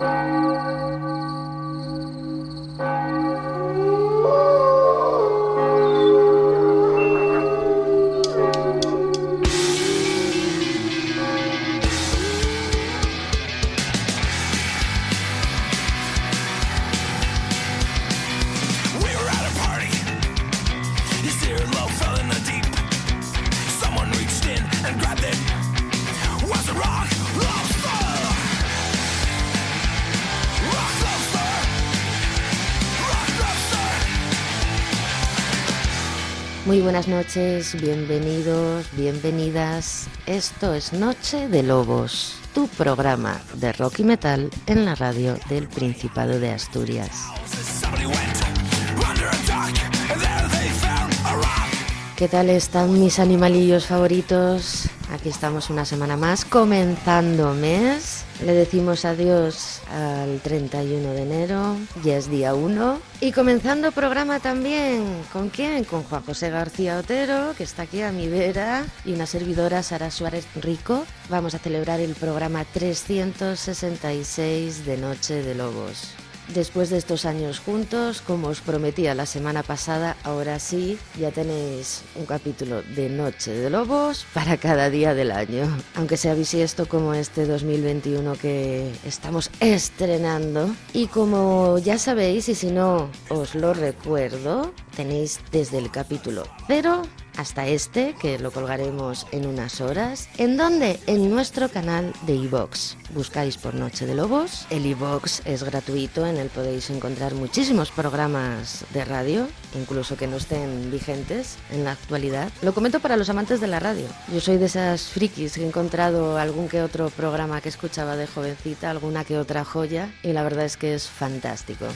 Muy noches, bienvenidos, bienvenidas. Esto es Noche de Lobos, tu programa de rock y metal en la radio del Principado de Asturias. ¿Qué tal están mis animalillos favoritos? Aquí estamos una semana más, comenzando mes. Le decimos adiós al 31 de enero, ya es día 1. Y comenzando programa también, ¿con quién? Con Juan José García Otero, que está aquí a mi vera, y una servidora, Sara Suárez Rico. Vamos a celebrar el programa 366 de Noche de Lobos. Después de estos años juntos, como os prometía la semana pasada, ahora sí, ya tenéis un capítulo de Noche de Lobos para cada día del año. Aunque sea bisiesto como este 2021 que estamos estrenando. Y como ya sabéis, y si no os lo recuerdo, tenéis desde el capítulo 0 hasta este, que lo colgaremos en unas horas. ¿En dónde? En nuestro canal de iVox. Buscáis por Noche de Lobos. El iVox es gratuito, en él podéis encontrar muchísimos programas de radio, incluso que no estén vigentes en la actualidad. Lo comento para los amantes de la radio. Yo soy de esas frikis que he encontrado algún que otro programa que escuchaba de jovencita, alguna que otra joya, y la verdad es que es fantástico.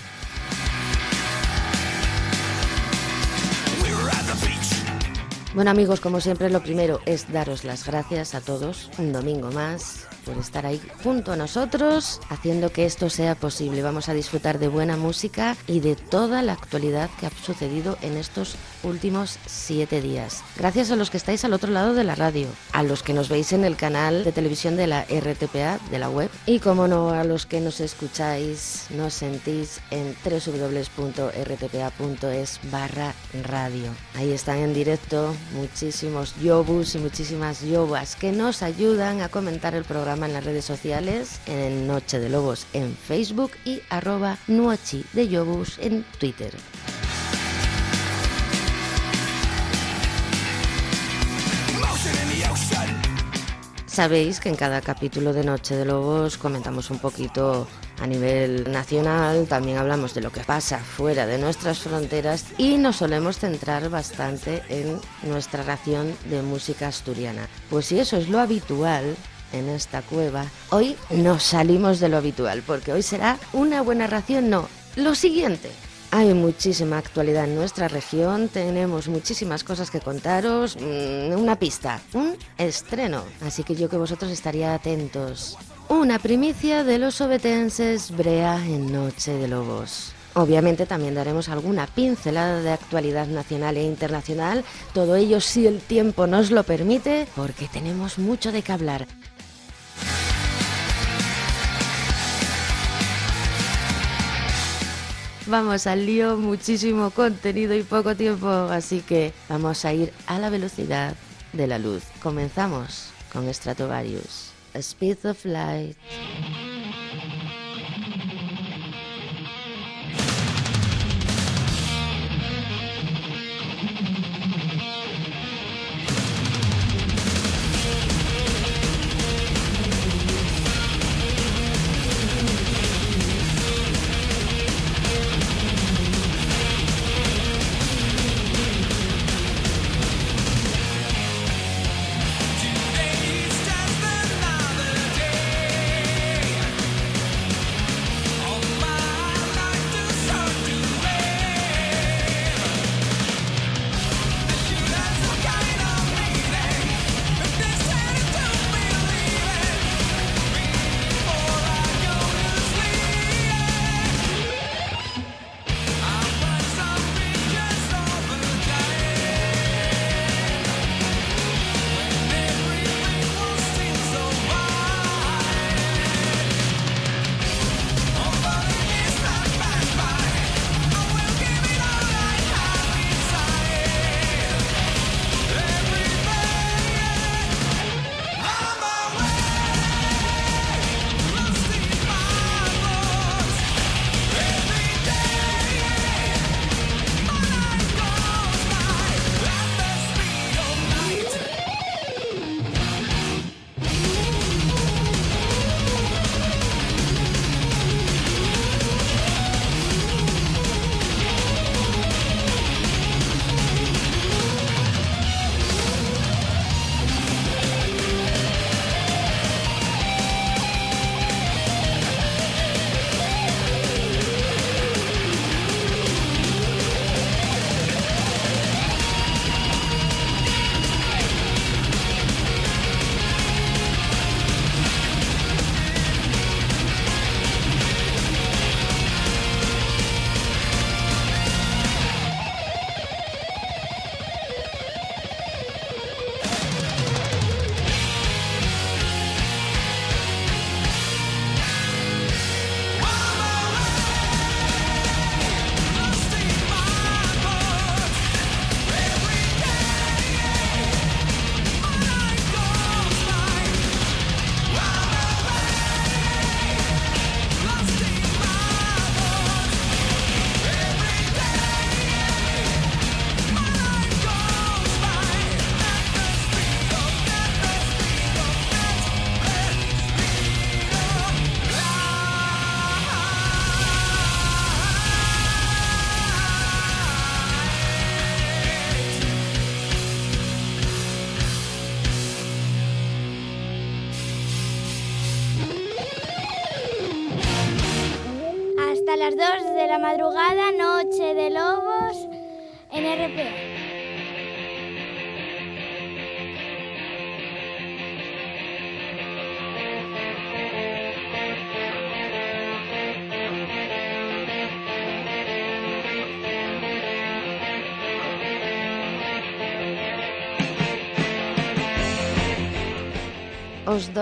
Bueno amigos, como siempre lo primero es daros las gracias a todos, un domingo más, por estar ahí junto a nosotros, haciendo que esto sea posible. Vamos a disfrutar de buena música y de toda la actualidad que ha sucedido en estos últimos siete días. Gracias a los que estáis al otro lado de la radio, a los que nos veis en el canal de televisión de la RTPA, de la web, y como no, a los que nos escucháis, nos sentís en www.rtpa.es barra radio. Ahí están en directo muchísimos yobus y muchísimas yobas que nos ayudan a comentar el programa en las redes sociales, en Noche de Lobos en Facebook y arroba Nuochi de Yobus en Twitter. Sabéis que en cada capítulo de Noche de Lobos comentamos un poquito a nivel nacional, también hablamos de lo que pasa fuera de nuestras fronteras y nos solemos centrar bastante en nuestra ración de música asturiana. Pues si eso es lo habitual, en esta cueva, hoy nos salimos de lo habitual, porque hoy será una buena ración, no, lo siguiente. Hay muchísima actualidad en nuestra región, tenemos muchísimas cosas que contaros, mm, una pista, un estreno, así que yo que vosotros estaría atentos. Una primicia de los obetenses Brea en Noche de Lobos. Obviamente también daremos alguna pincelada de actualidad nacional e internacional, todo ello si el tiempo nos lo permite, porque tenemos mucho de qué hablar. Vamos al lío, muchísimo contenido y poco tiempo, así que vamos a ir a la velocidad de la luz. Comenzamos con Stratovarius, Speed of Light.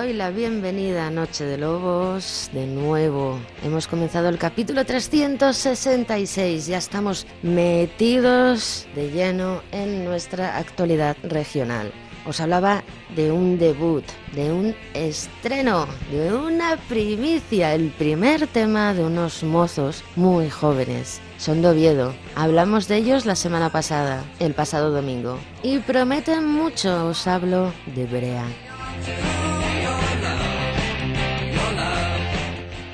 Doy la bienvenida a Noche de Lobos de nuevo. Hemos comenzado el capítulo 366. Ya estamos metidos de lleno en nuestra actualidad regional. Os hablaba de un debut, de un estreno, de una primicia, el primer tema de unos mozos muy jóvenes. Son de Oviedo. Hablamos de ellos la semana pasada, el pasado domingo. Y prometen mucho, os hablo de Brea.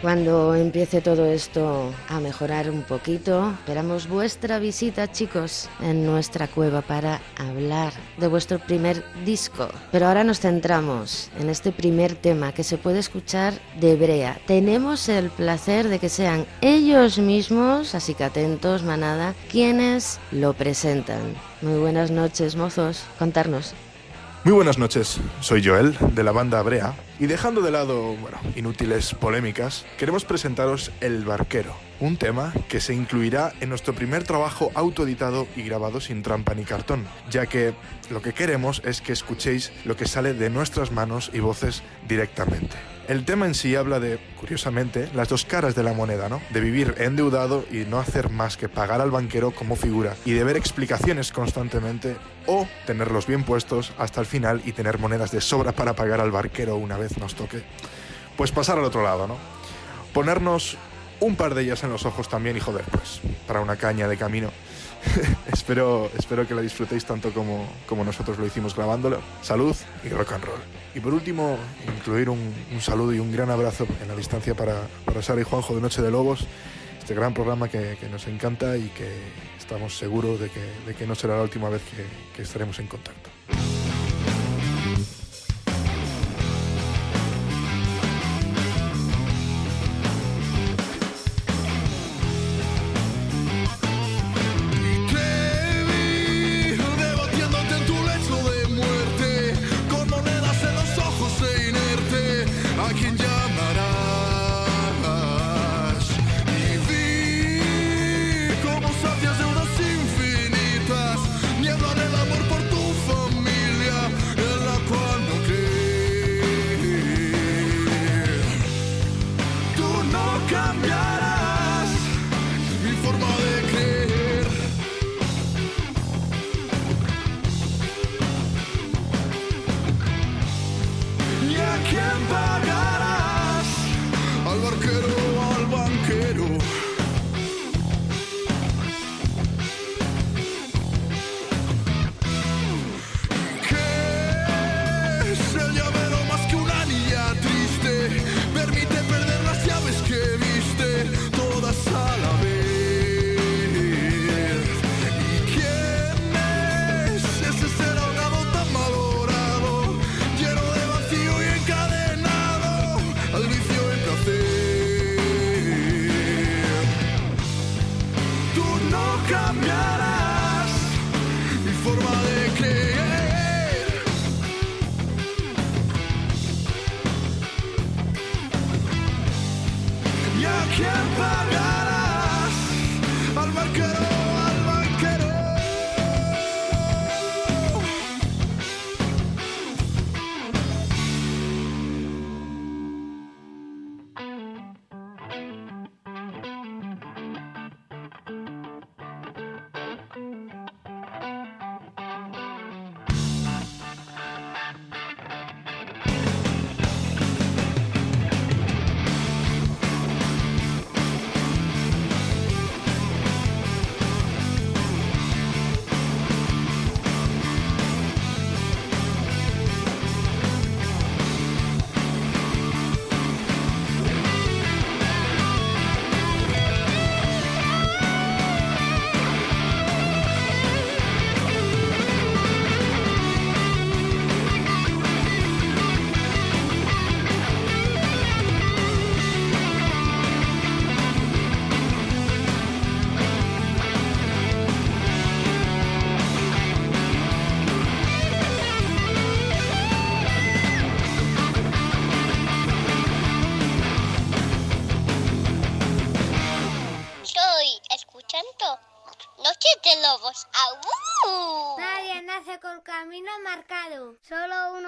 Cuando empiece todo esto a mejorar un poquito, esperamos vuestra visita, chicos, en nuestra cueva para hablar de vuestro primer disco. Pero ahora nos centramos en este primer tema que se puede escuchar de Brea. Tenemos el placer de que sean ellos mismos, así que atentos, manada, quienes lo presentan. Muy buenas noches, mozos. Contarnos. Muy buenas noches, soy Joel de la banda Brea y dejando de lado, bueno, inútiles polémicas, queremos presentaros El Barquero, un tema que se incluirá en nuestro primer trabajo autoeditado y grabado sin trampa ni cartón, ya que lo que queremos es que escuchéis lo que sale de nuestras manos y voces directamente. El tema en sí habla de, curiosamente, las dos caras de la moneda, ¿no? De vivir endeudado y no hacer más que pagar al banquero como figura y de ver explicaciones constantemente o tenerlos bien puestos hasta el final y tener monedas de sobra para pagar al barquero una vez nos toque. Pues pasar al otro lado, ¿no? Ponernos un par de ellas en los ojos también y joder, pues, para una caña de camino. espero, espero que la disfrutéis tanto como, como nosotros lo hicimos grabándolo. Salud y rock and roll. Y por último, incluir un, saludo y un gran abrazo en la distancia para, para, Sara y Juanjo de Noche de Lobos, este gran programa que, nos encanta y que estamos seguros de que, de que no será la última vez que estaremos en contacto.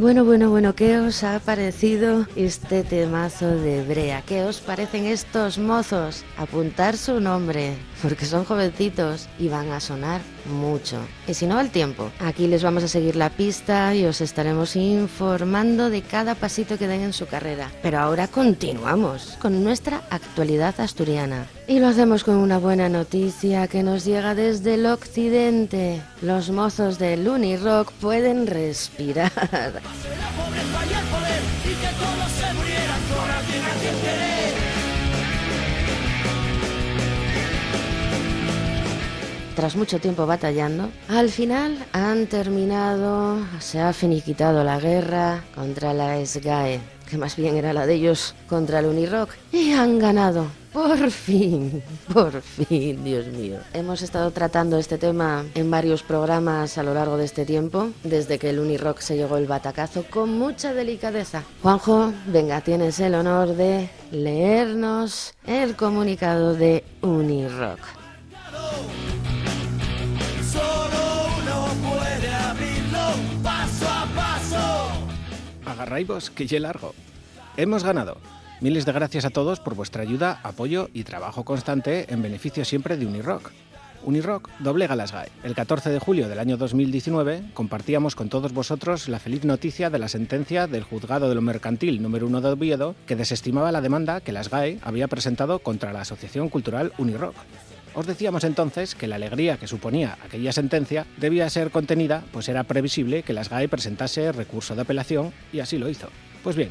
Bueno, bueno, bueno, ¿qué os ha parecido este temazo de Brea? ¿Qué os parecen estos mozos? Apuntar su nombre, porque son jovencitos y van a sonar mucho. Y si no, el tiempo. Aquí les vamos a seguir la pista y os estaremos informando de cada pasito que den en su carrera. Pero ahora continuamos con nuestra actualidad asturiana. Y lo hacemos con una buena noticia que nos llega desde el occidente. Los mozos de Rock pueden respirar. Tras mucho tiempo batallando, al final han terminado, se ha finiquitado la guerra contra la SGAE, que más bien era la de ellos contra el Unirock, y han ganado. Por fin, por fin, Dios mío. Hemos estado tratando este tema en varios programas a lo largo de este tiempo, desde que el Unirock se llegó el batacazo, con mucha delicadeza. Juanjo, venga, tienes el honor de leernos el comunicado de Unirock. Agarraibos, que ye largo. Hemos ganado. Miles de gracias a todos por vuestra ayuda, apoyo y trabajo constante en beneficio siempre de Unirock. Unirock doblega las GAE. El 14 de julio del año 2019 compartíamos con todos vosotros la feliz noticia de la sentencia del Juzgado de lo Mercantil número 1 de Oviedo que desestimaba la demanda que las GAE había presentado contra la Asociación Cultural Unirock. Os decíamos entonces que la alegría que suponía aquella sentencia debía ser contenida, pues era previsible que las GAE presentase recurso de apelación y así lo hizo. Pues bien,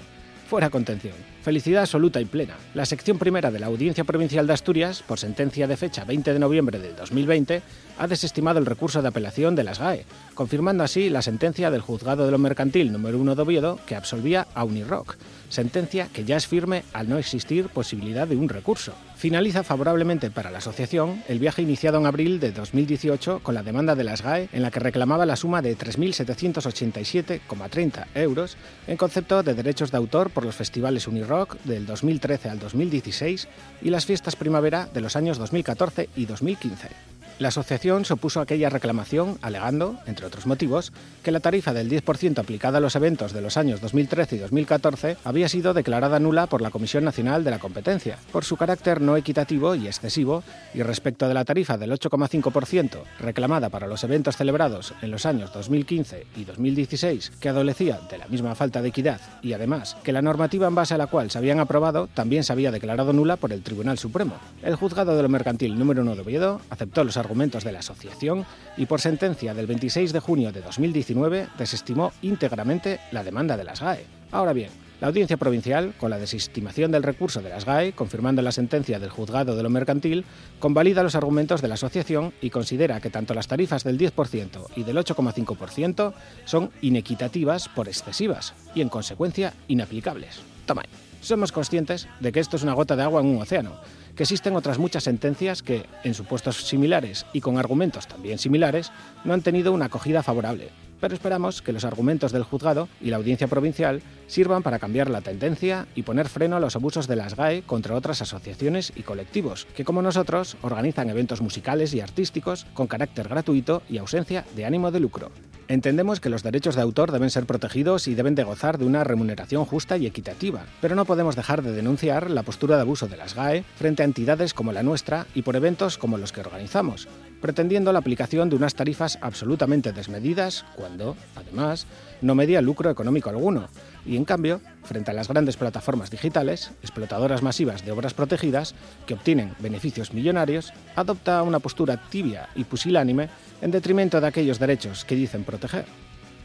fuera contención. Felicidad absoluta y plena. La sección primera de la Audiencia Provincial de Asturias, por sentencia de fecha 20 de noviembre del 2020, ha desestimado el recurso de apelación de las GAE, confirmando así la sentencia del Juzgado de lo Mercantil número 1 de Oviedo que absolvía a Unirock, sentencia que ya es firme al no existir posibilidad de un recurso. Finaliza favorablemente para la asociación el viaje iniciado en abril de 2018 con la demanda de las GAE en la que reclamaba la suma de 3.787,30 euros en concepto de derechos de autor por los festivales Unirock del 2013 al 2016 y las fiestas primavera de los años 2014 y 2015. La asociación se opuso a aquella reclamación alegando, entre otros motivos, que la tarifa del 10% aplicada a los eventos de los años 2013 y 2014 había sido declarada nula por la Comisión Nacional de la Competencia, por su carácter no equitativo y excesivo, y respecto de la tarifa del 8,5% reclamada para los eventos celebrados en los años 2015 y 2016, que adolecía de la misma falta de equidad y además que la normativa en base a la cual se habían aprobado también se había declarado nula por el Tribunal Supremo. El juzgado de lo mercantil número 1 de Oviedo aceptó los argumentos de la asociación y por sentencia del 26 de junio de 2019 desestimó íntegramente la demanda de las GAE. Ahora bien, la Audiencia Provincial, con la desestimación del recurso de las GAE, confirmando la sentencia del juzgado de lo mercantil, convalida los argumentos de la asociación y considera que tanto las tarifas del 10% y del 8,5% son inequitativas por excesivas y, en consecuencia, inaplicables. Toma. Somos conscientes de que esto es una gota de agua en un océano, que existen otras muchas sentencias que, en supuestos similares y con argumentos también similares, no han tenido una acogida favorable. Pero esperamos que los argumentos del juzgado y la audiencia provincial sirvan para cambiar la tendencia y poner freno a los abusos de las GAE contra otras asociaciones y colectivos, que como nosotros organizan eventos musicales y artísticos con carácter gratuito y ausencia de ánimo de lucro. Entendemos que los derechos de autor deben ser protegidos y deben de gozar de una remuneración justa y equitativa, pero no podemos dejar de denunciar la postura de abuso de las GAE frente a entidades como la nuestra y por eventos como los que organizamos, pretendiendo la aplicación de unas tarifas absolutamente desmedidas cuando, además, no medía lucro económico alguno, y en cambio, frente a las grandes plataformas digitales, explotadoras masivas de obras protegidas, que obtienen beneficios millonarios, adopta una postura tibia y pusilánime en detrimento de aquellos derechos que dicen proteger.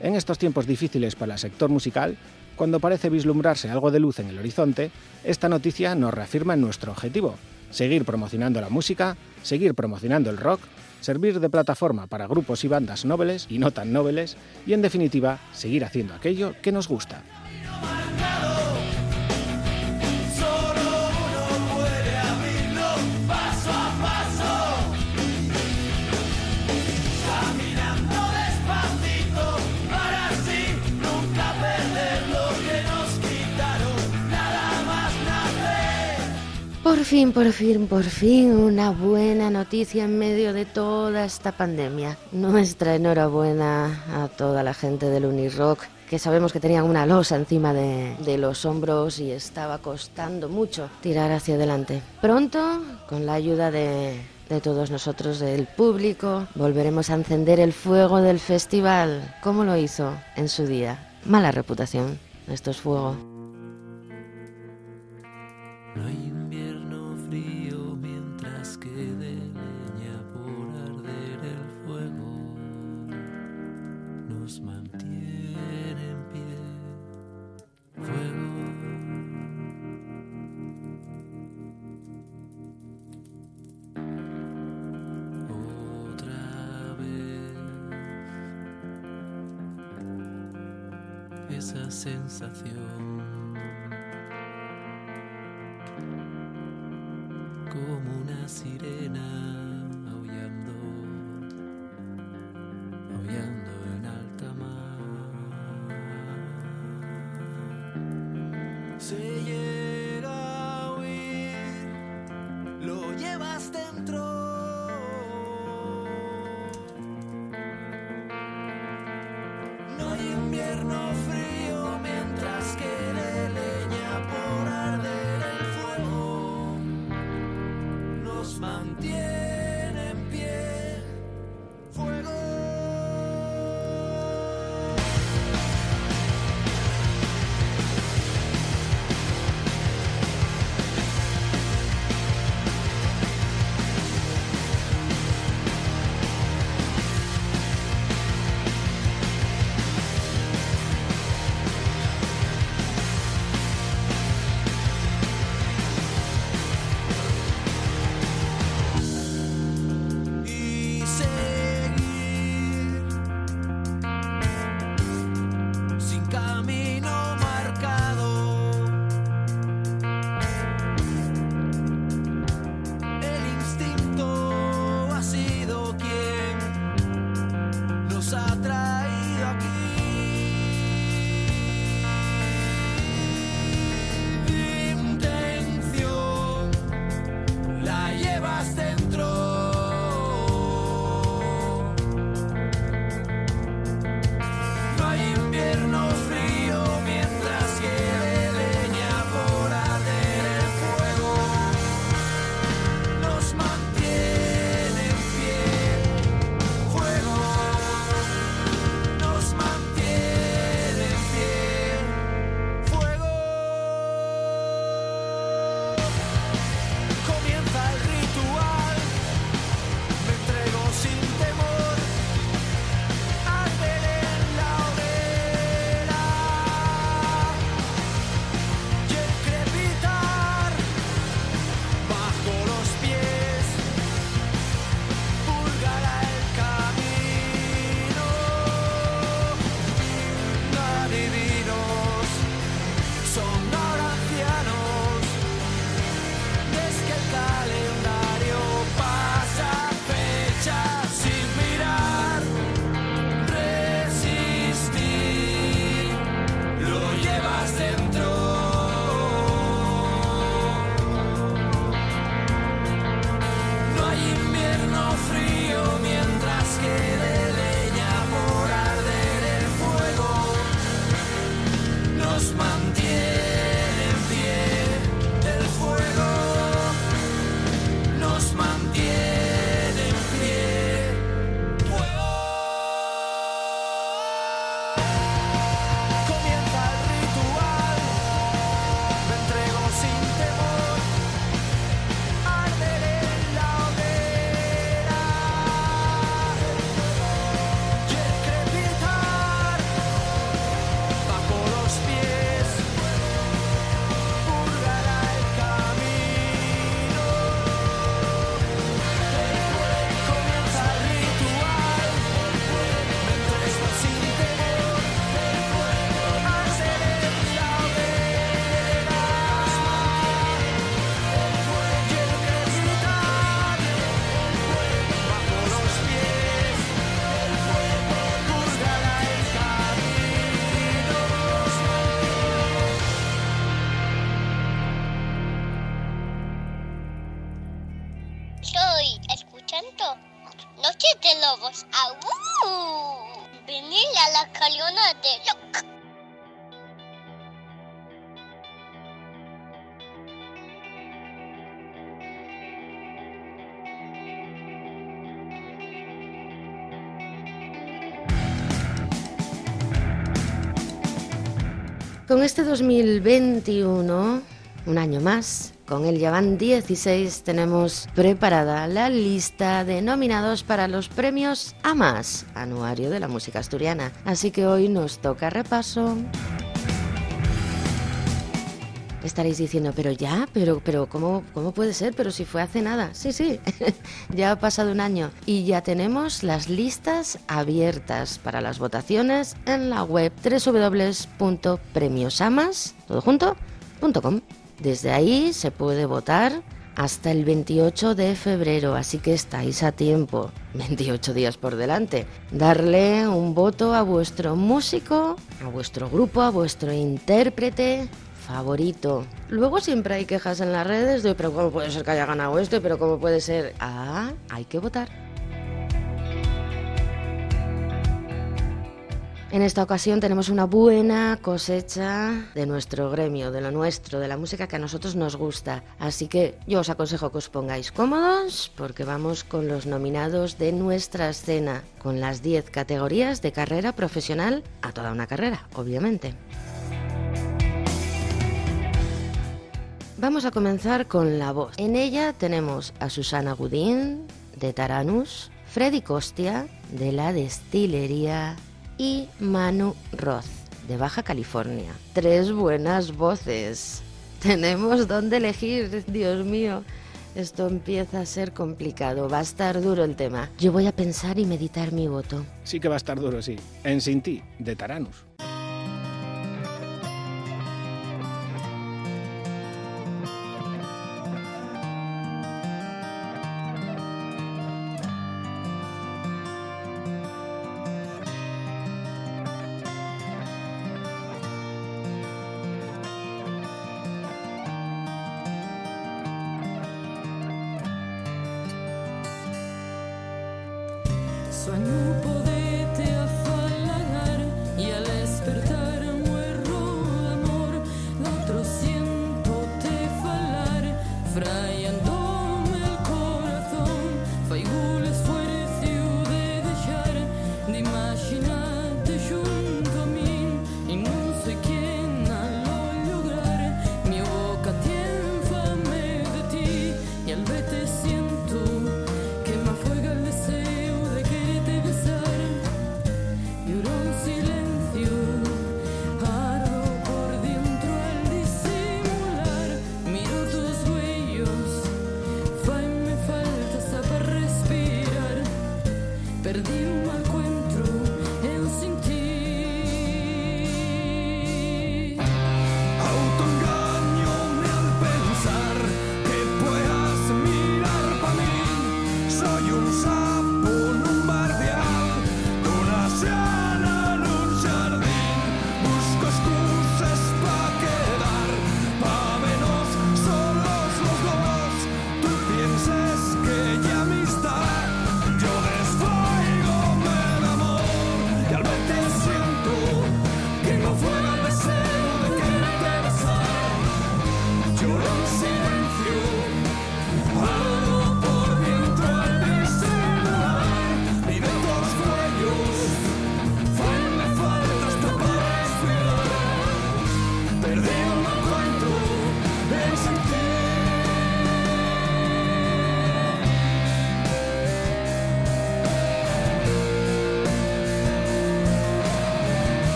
En estos tiempos difíciles para el sector musical, cuando parece vislumbrarse algo de luz en el horizonte, esta noticia nos reafirma en nuestro objetivo, seguir promocionando la música, seguir promocionando el rock, servir de plataforma para grupos y bandas nobles y no tan nobles, y en definitiva, seguir haciendo aquello que nos gusta. Por fin, por fin, por fin, una buena noticia en medio de toda esta pandemia. Nuestra enhorabuena a toda la gente del Unirock, que sabemos que tenían una losa encima de, de, los hombros y estaba costando mucho tirar hacia adelante. Pronto, con la ayuda de, de todos nosotros, del público, volveremos a encender el fuego del festival, como lo hizo en su día. Mala reputación, esto es fuego. Sensación. Este 2021, un año más, con él ya van 16, tenemos preparada la lista de nominados para los premios AMAS, Anuario de la Música Asturiana. Así que hoy nos toca repaso. Estaréis diciendo, pero ya, pero, pero ¿cómo, ¿cómo puede ser? Pero si fue hace nada. Sí, sí, ya ha pasado un año y ya tenemos las listas abiertas para las votaciones en la web www.premiosamas.com. Desde ahí se puede votar hasta el 28 de febrero, así que estáis a tiempo, 28 días por delante. Darle un voto a vuestro músico, a vuestro grupo, a vuestro intérprete favorito. Luego siempre hay quejas en las redes de, pero ¿cómo puede ser que haya ganado este? Pero ¿cómo puede ser? Ah, hay que votar. En esta ocasión tenemos una buena cosecha de nuestro gremio, de lo nuestro, de la música que a nosotros nos gusta. Así que yo os aconsejo que os pongáis cómodos porque vamos con los nominados de nuestra escena, con las 10 categorías de carrera profesional a toda una carrera, obviamente. Vamos a comenzar con la voz. En ella tenemos a Susana Gudín, de Taranus, Freddy Costia, de la Destilería, y Manu Roth, de Baja California. Tres buenas voces. Tenemos dónde elegir, Dios mío. Esto empieza a ser complicado, va a estar duro el tema. Yo voy a pensar y meditar mi voto. Sí que va a estar duro, sí. En Sin Ti, de Taranus.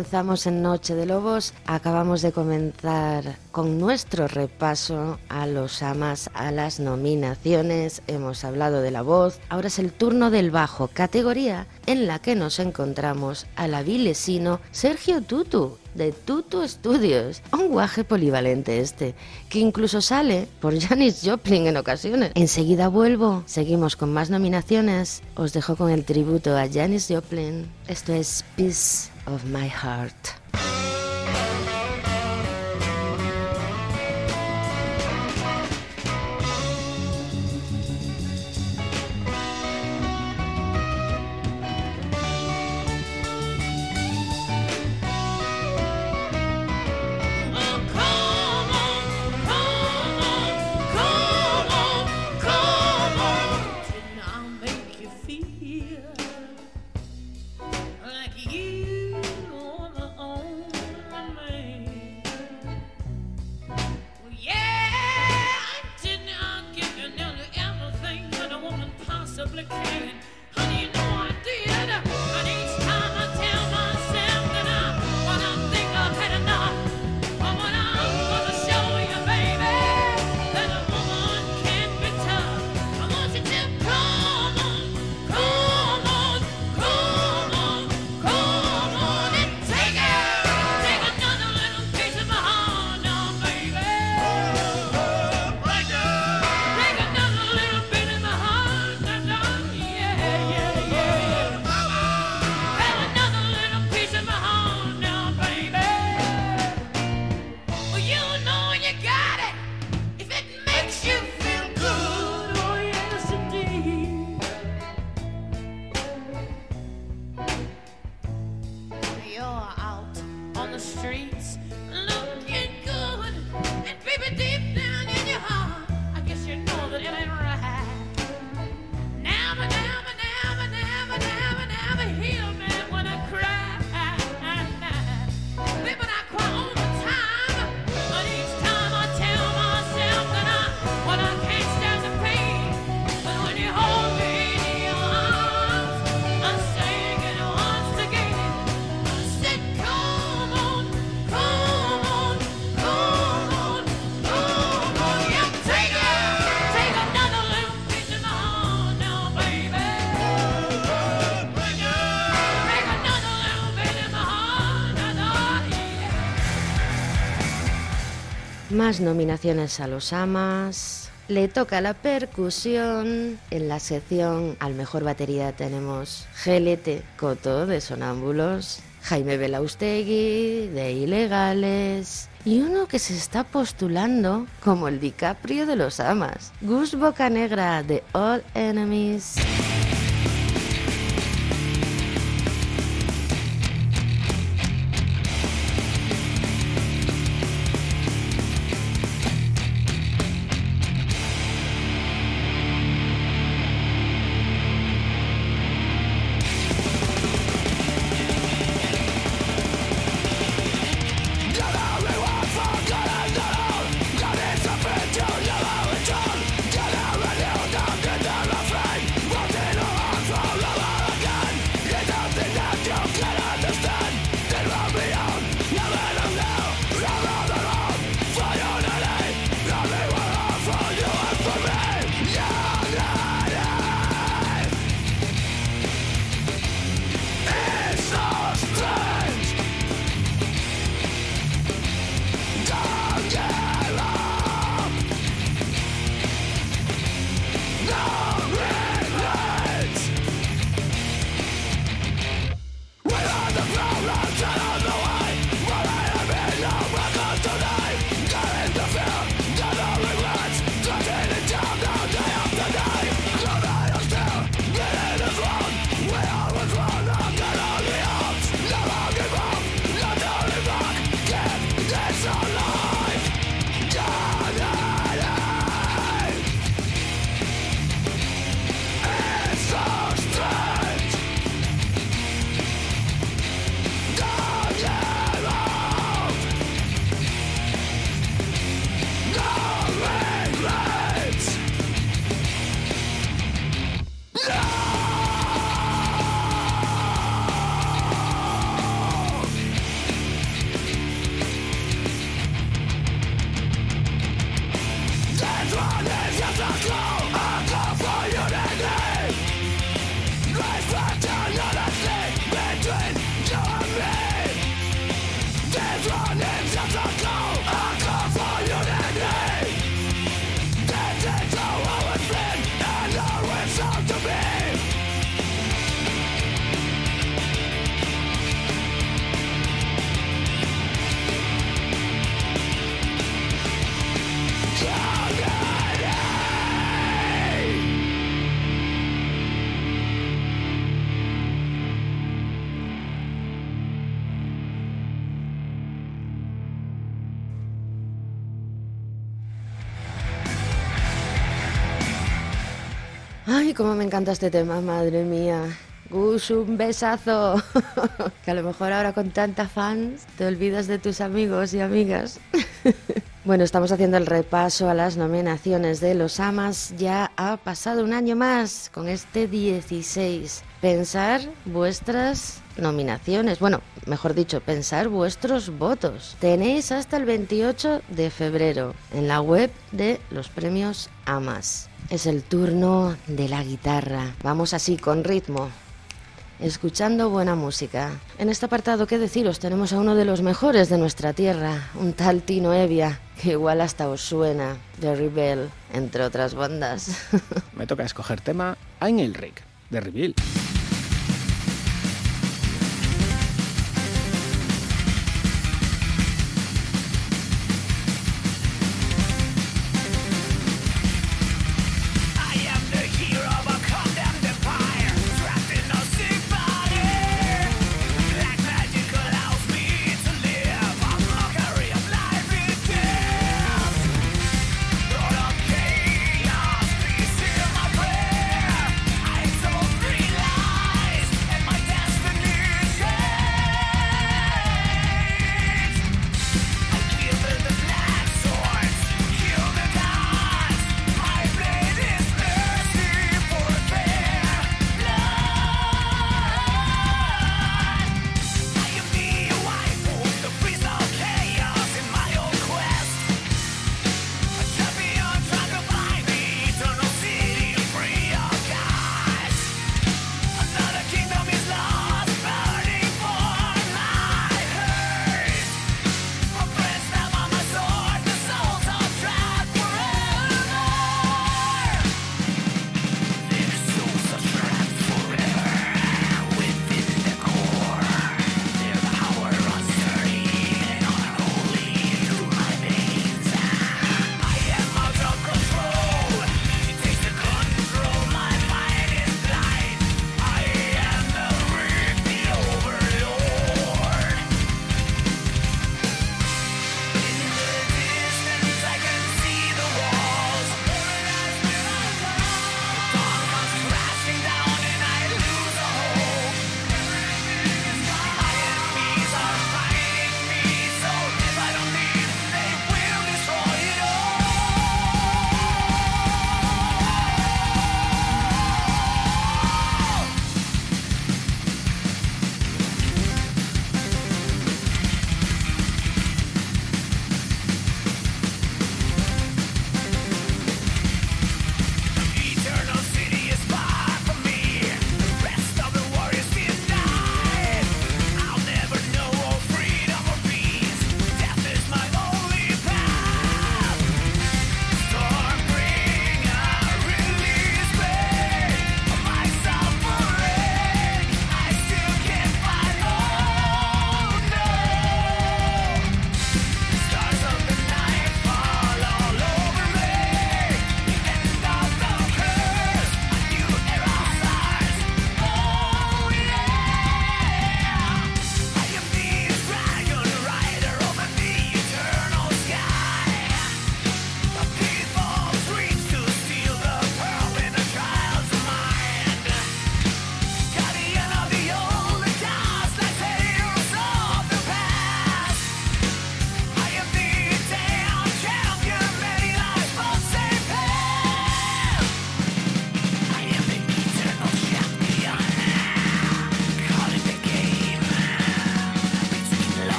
Avanzamos en Noche de Lobos, acabamos de comenzar con nuestro repaso a los amas, a las nominaciones, hemos hablado de la voz, ahora es el turno del bajo, categoría en la que nos encontramos al avilesino Sergio Tutu, de Tutu Studios, un guaje polivalente este, que incluso sale por Janis Joplin en ocasiones. Enseguida vuelvo, seguimos con más nominaciones, os dejo con el tributo a Janis Joplin, esto es Peace of My Heart. Nominaciones a los amas. Le toca la percusión. En la sección al mejor batería tenemos GLT Coto de Sonámbulos, Jaime Belaustegui de Ilegales y uno que se está postulando como el DiCaprio de los amas, Gus Bocanegra de All Enemies. Cómo me encanta este tema, madre mía. Gus, un besazo. que a lo mejor ahora con tanta fans te olvidas de tus amigos y amigas. bueno, estamos haciendo el repaso a las nominaciones de los AMAS. Ya ha pasado un año más con este 16. Pensar vuestras nominaciones. Bueno, mejor dicho, pensar vuestros votos. Tenéis hasta el 28 de febrero en la web de los premios AMAS. Es el turno de la guitarra. Vamos así, con ritmo. Escuchando buena música. En este apartado, ¿qué deciros? Tenemos a uno de los mejores de nuestra tierra, un tal Tino Evia, que igual hasta os suena, de Rebel, entre otras bandas. Me toca escoger tema el Rick, de Reveal.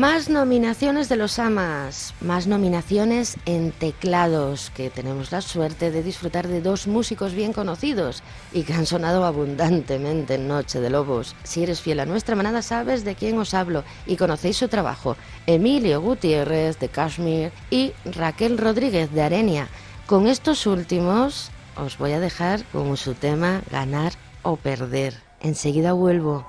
Más nominaciones de los AMAs, más nominaciones en teclados, que tenemos la suerte de disfrutar de dos músicos bien conocidos y que han sonado abundantemente en Noche de Lobos. Si eres fiel a nuestra manada sabes de quién os hablo y conocéis su trabajo. Emilio Gutiérrez de Kashmir y Raquel Rodríguez de Arenia. Con estos últimos os voy a dejar con su tema Ganar o Perder. Enseguida vuelvo.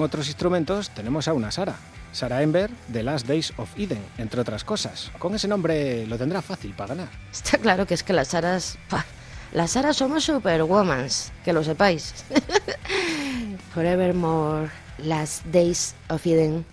En otros instrumentos tenemos a una Sara, Sara Ember de Last Days of Eden, entre otras cosas. Con ese nombre lo tendrá fácil para ganar. Está claro que es que las Saras... Las Saras somos superwomans, que lo sepáis. Forevermore, Last Days of Eden.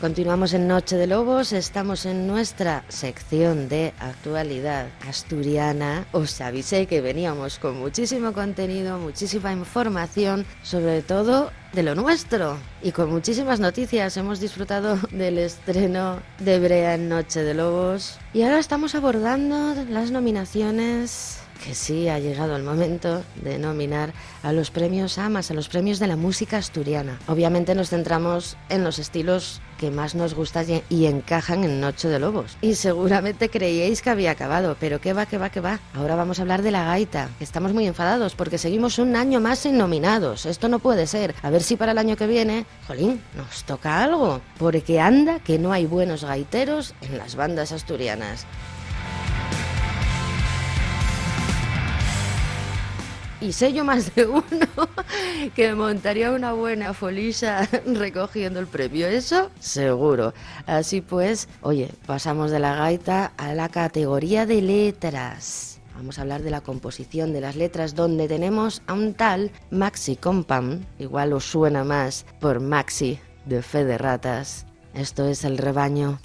Continuamos en Noche de Lobos, estamos en nuestra sección de actualidad asturiana. Os avisé que veníamos con muchísimo contenido, muchísima información, sobre todo de lo nuestro y con muchísimas noticias. Hemos disfrutado del estreno de Brea en Noche de Lobos y ahora estamos abordando las nominaciones que sí ha llegado el momento de nominar a los premios AMAS, a los premios de la música asturiana. Obviamente nos centramos en los estilos que más nos gustan y, encajan en Noche de Lobos. Y seguramente creíais que había acabado, pero qué va, qué va, qué va. Ahora vamos a hablar de la gaita, estamos muy enfadados porque seguimos un año más sin nominados. Esto no puede ser. A ver si para el año que viene, jolín, nos toca algo. Porque anda que no hay buenos gaiteros en las bandas asturianas. Y sé yo más de uno que montaría una buena folisa recogiendo el premio. Eso seguro. Así pues, oye, pasamos de la gaita a la categoría de letras. Vamos a hablar de la composición de las letras donde tenemos a un tal Maxi Compam, igual os suena más por Maxi de Fe de Ratas. Esto es el rebaño.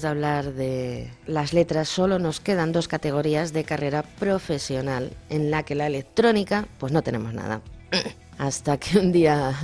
De hablar de las letras, solo nos quedan dos categorías de carrera profesional en la que la electrónica, pues no tenemos nada. Hasta que un día,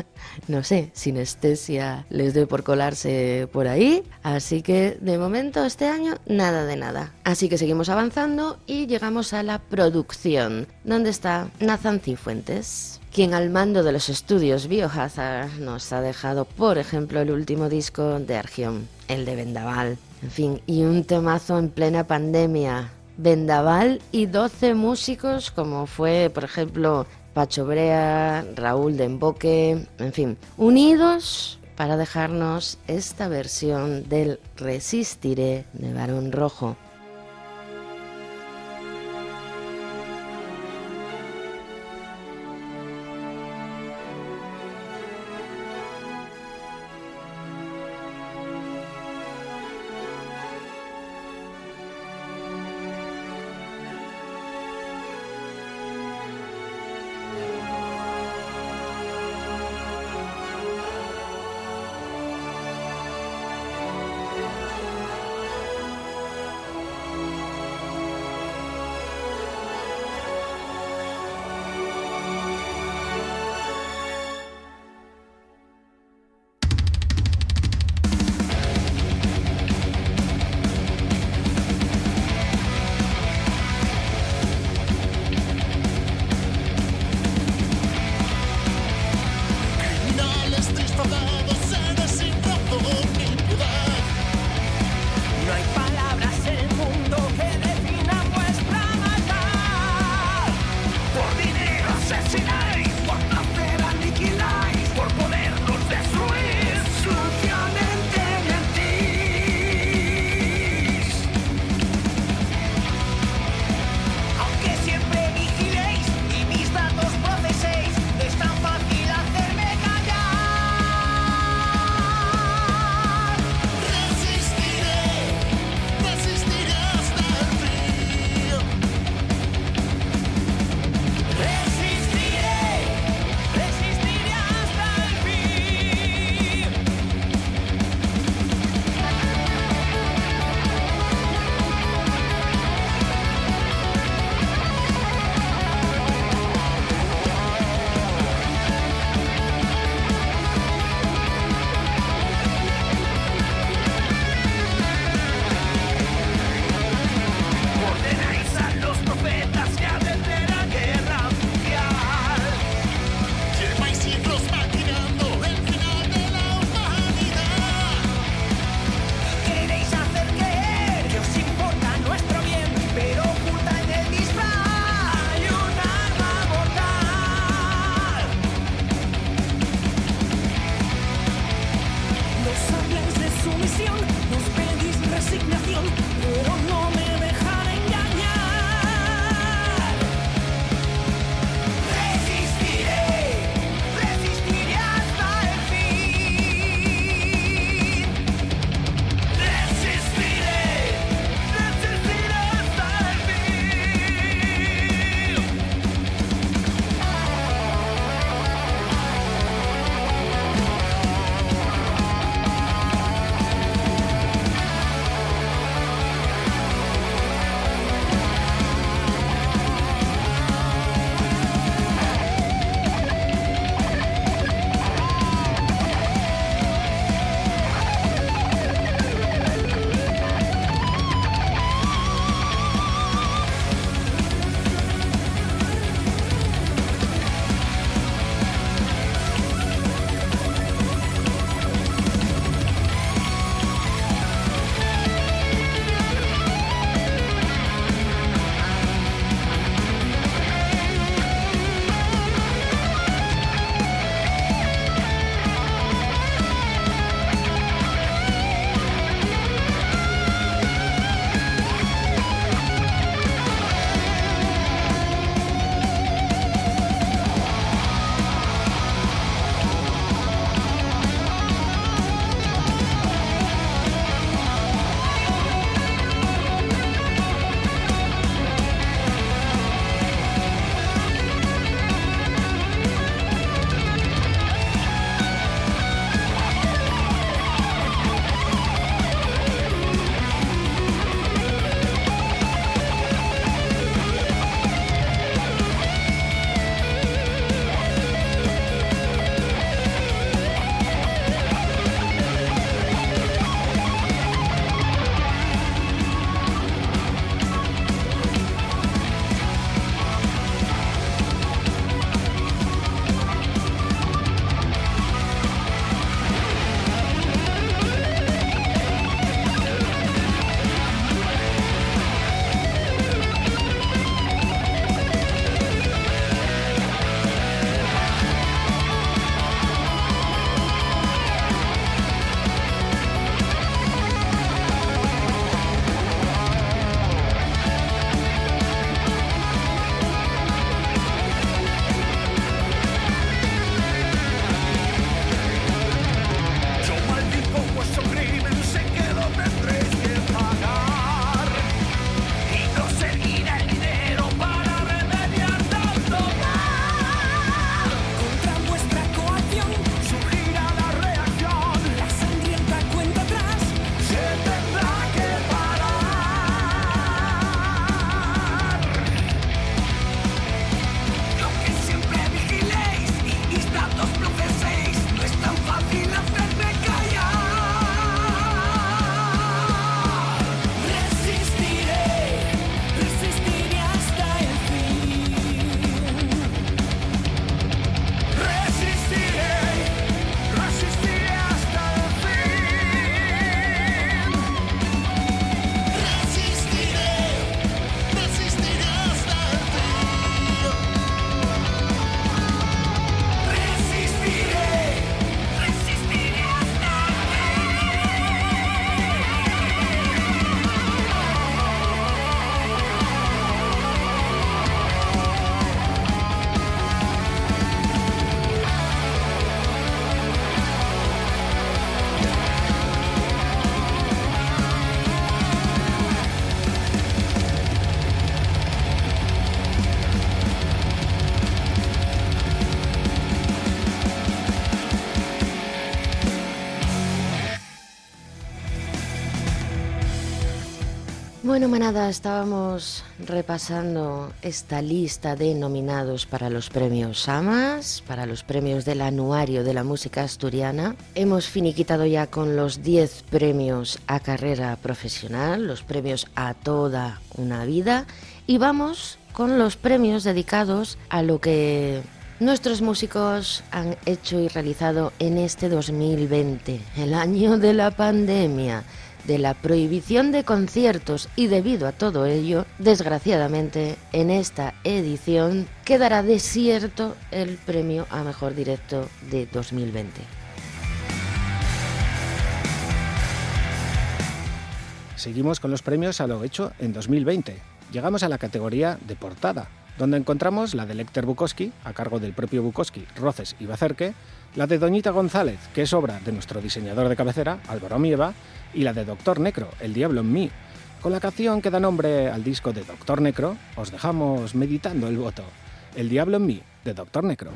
no sé, sinestesia les dé por colarse por ahí. Así que de momento este año nada de nada. Así que seguimos avanzando y llegamos a la producción, donde está Nathan Cifuentes quien al mando de los estudios Biohazard nos ha dejado, por ejemplo, el último disco de Argion, el de Vendaval. En fin, y un temazo en plena pandemia. Vendaval y 12 músicos, como fue, por ejemplo, Pacho Brea, Raúl de Emboque, en fin, unidos para dejarnos esta versión del Resistiré de Barón Rojo. Bueno, manada, estábamos repasando esta lista de nominados para los premios SAMAS, para los premios del anuario de la música asturiana. Hemos finiquitado ya con los 10 premios a carrera profesional, los premios a toda una vida, y vamos con los premios dedicados a lo que nuestros músicos han hecho y realizado en este 2020, el año de la pandemia de la prohibición de conciertos y debido a todo ello, desgraciadamente, en esta edición quedará desierto el premio a Mejor Directo de 2020. Seguimos con los premios a lo hecho en 2020. Llegamos a la categoría de portada, donde encontramos la de Lecter Bukowski, a cargo del propio Bukowski, Roces y Bacerque, la de Doñita González, que es obra de nuestro diseñador de cabecera, Álvaro Mieva, y la de Doctor Necro, El Diablo en mí. Con la canción que da nombre al disco de Doctor Necro, os dejamos meditando el voto. El Diablo en mí, de Doctor Necro.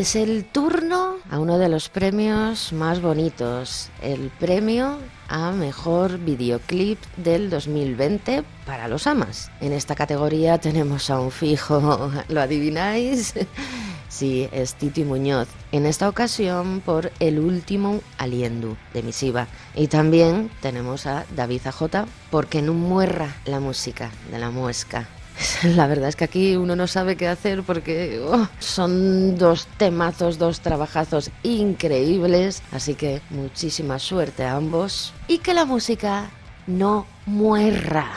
es el turno a uno de los premios más bonitos, el premio a mejor videoclip del 2020 para los amas. En esta categoría tenemos a un fijo, ¿lo adivináis? Sí, es Titi Muñoz, en esta ocasión por El último Aliendu de Misiva. Y también tenemos a David Ajota porque no muerra la música de la muesca La verdad es que aquí uno no sabe qué hacer porque oh, son dos temazos, dos trabajazos increíbles. Así que muchísima suerte a ambos y que la música no muerra.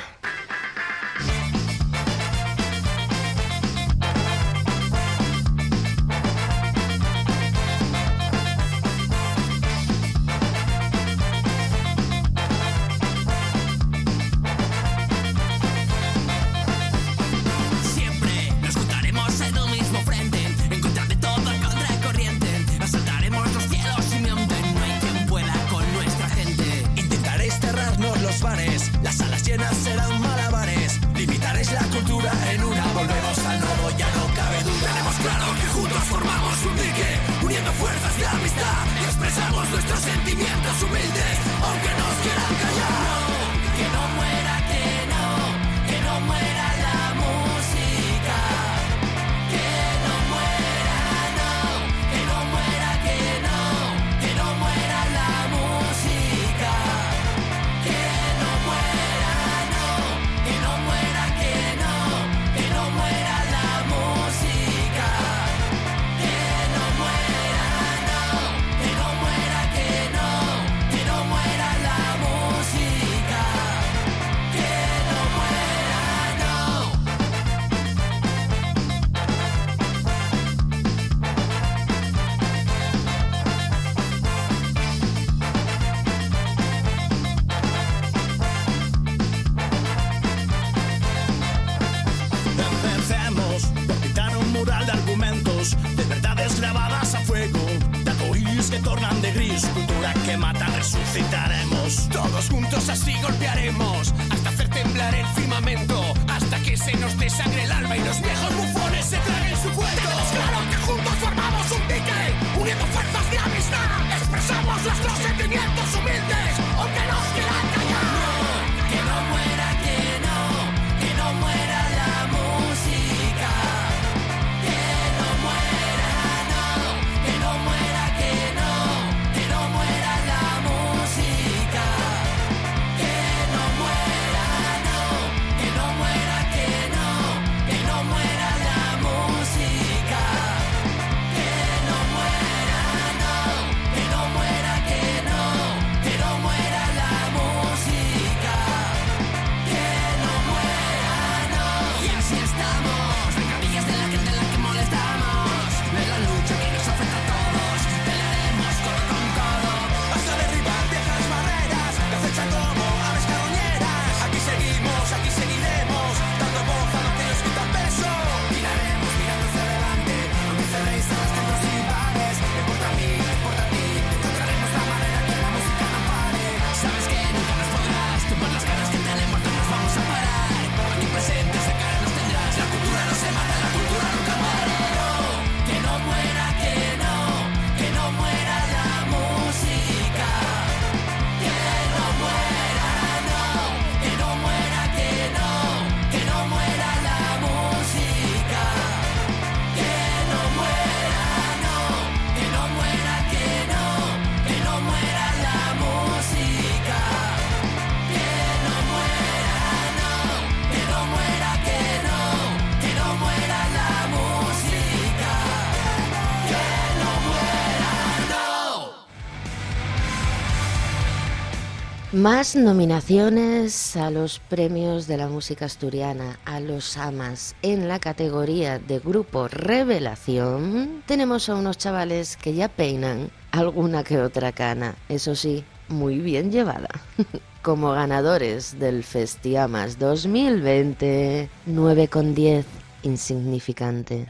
Más nominaciones a los premios de la música asturiana, a los AMAS. En la categoría de grupo revelación tenemos a unos chavales que ya peinan alguna que otra cana, eso sí, muy bien llevada. Como ganadores del Festiamas 2020, 9 con 10, insignificante.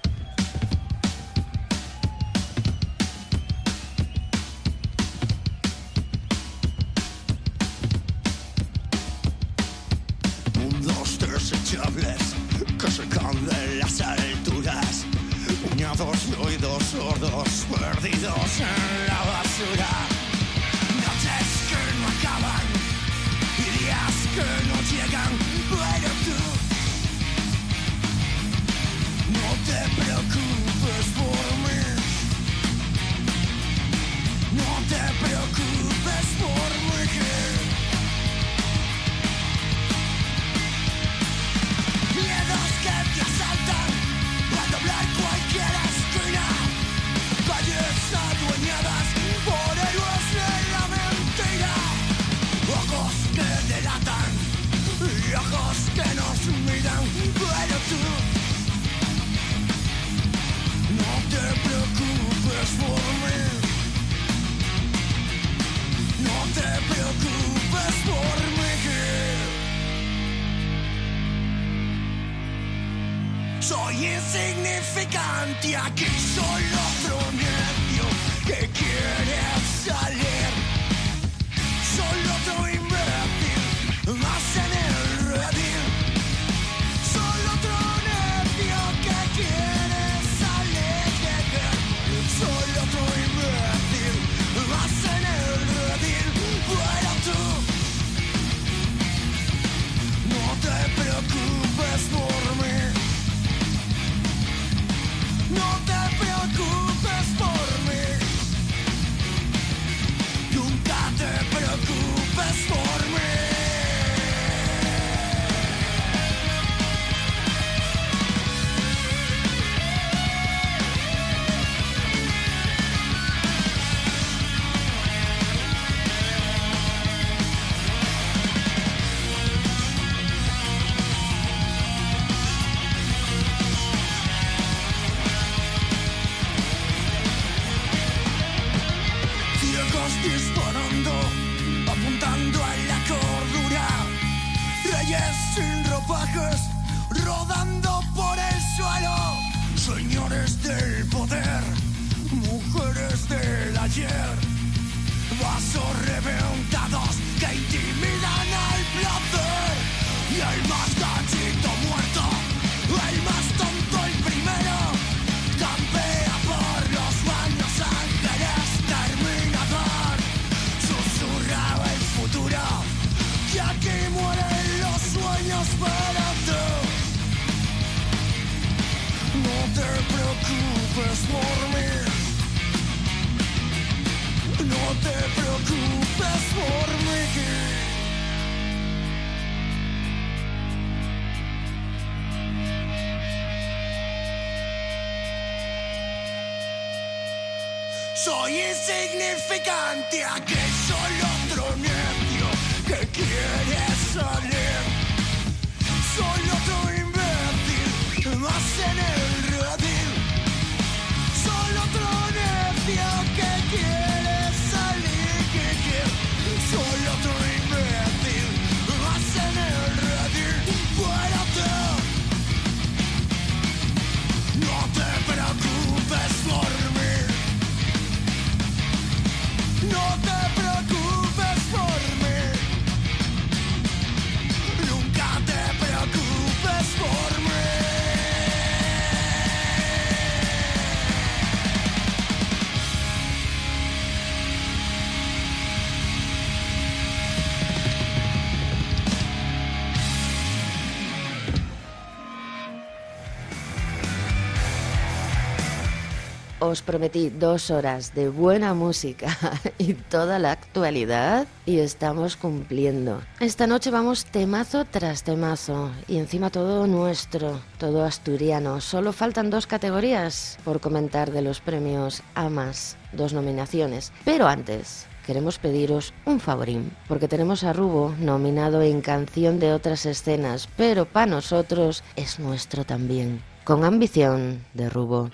ayer, vas Soy insignificante, aquel solo otro necio que quiere salir. Soy otro imbécil, más en el redil. Soy otro necio que quiere os prometí dos horas de buena música y toda la actualidad y estamos cumpliendo. Esta noche vamos temazo tras temazo y encima todo nuestro, todo asturiano. Solo faltan dos categorías por comentar de los premios AMAS, dos nominaciones. Pero antes, queremos pediros un favorín, porque tenemos a Rubo nominado en canción de otras escenas, pero para nosotros es nuestro también. Con ambición de Rubo.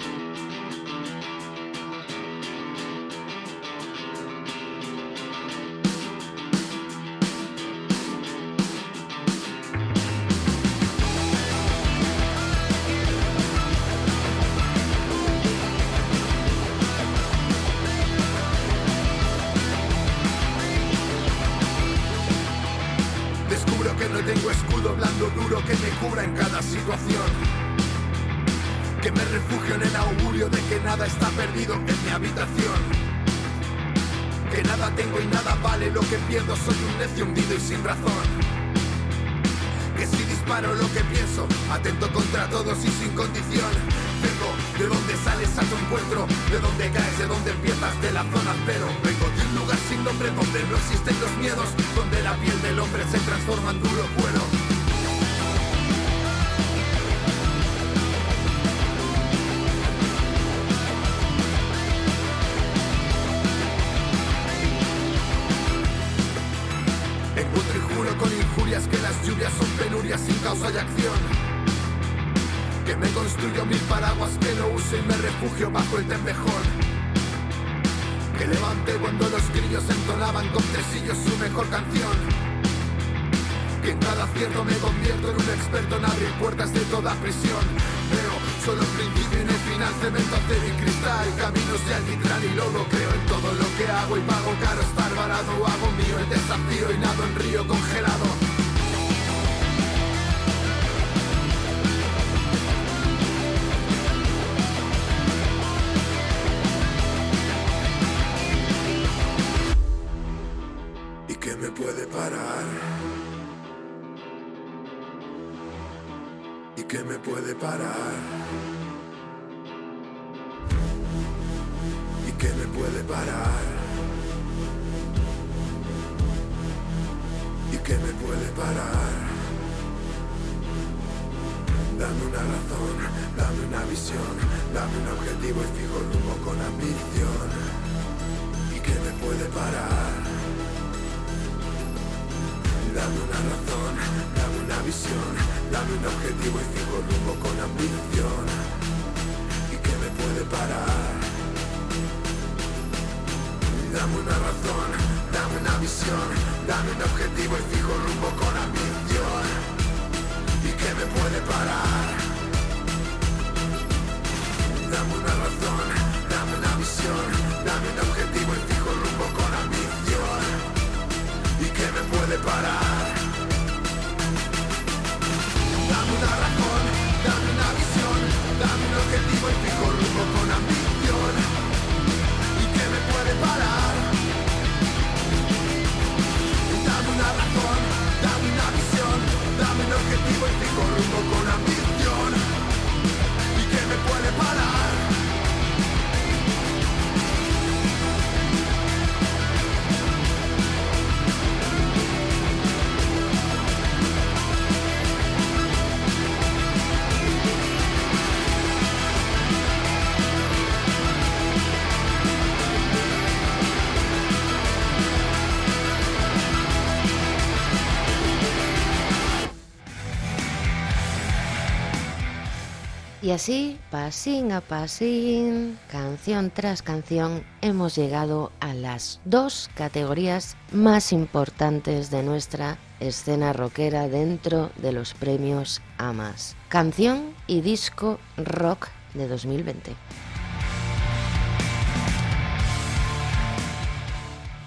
Y así, pasín a pasín, canción tras canción, hemos llegado a las dos categorías más importantes de nuestra escena rockera dentro de los premios AMAS. Canción y disco rock de 2020.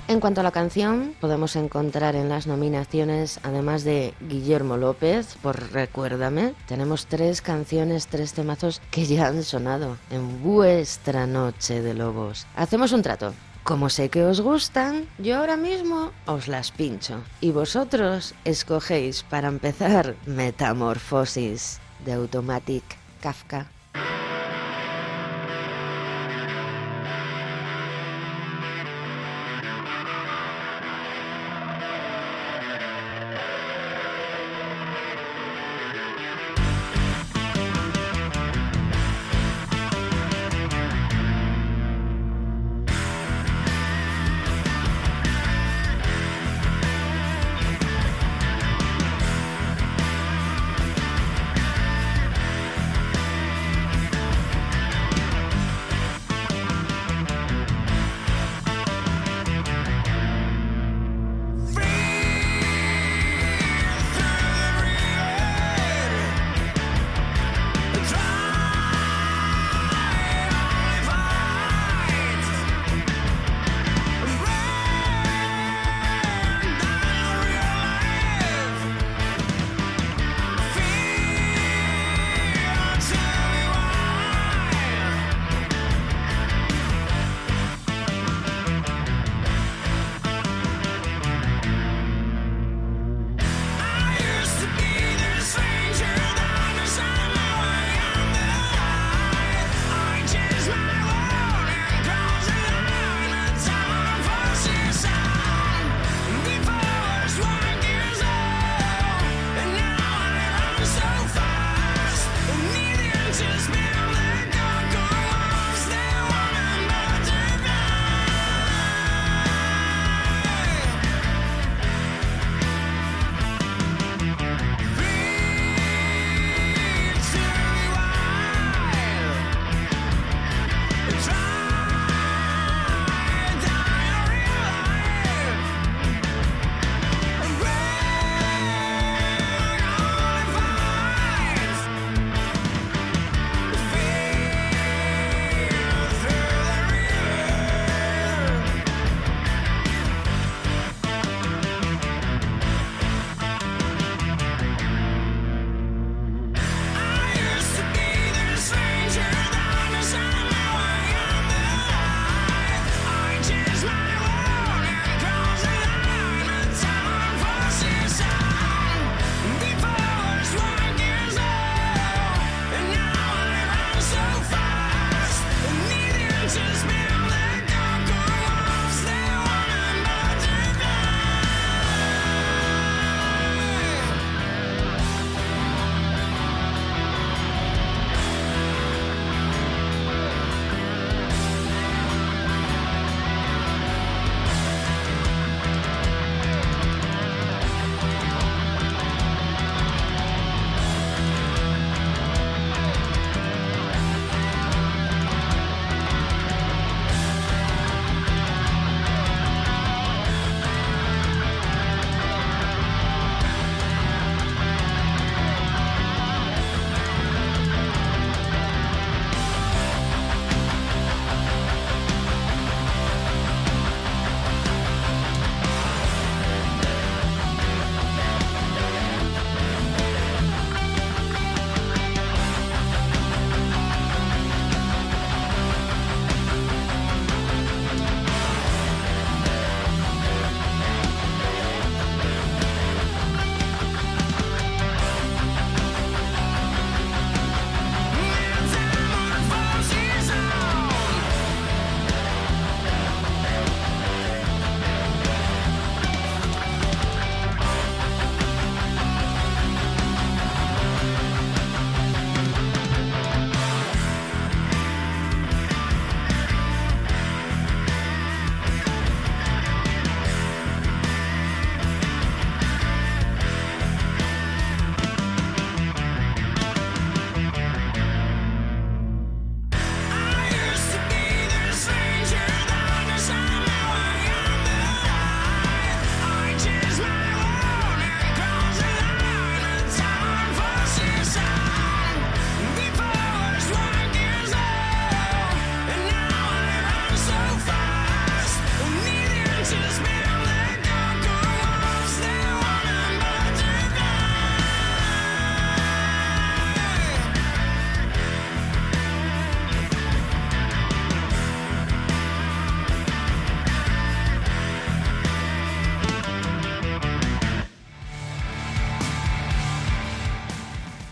En cuanto a la canción, podemos encontrar en las nominaciones, además de Guillermo López por Recuérdame, tenemos tres canciones, tres temazos que ya han sonado en vuestra noche de lobos. Hacemos un trato. Como sé que os gustan, yo ahora mismo os las pincho. Y vosotros escogéis para empezar Metamorfosis de Automatic Kafka.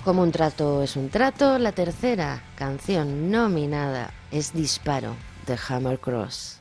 Como un trato es un trato, la tercera canción nominada es Disparo de Hammer Cross.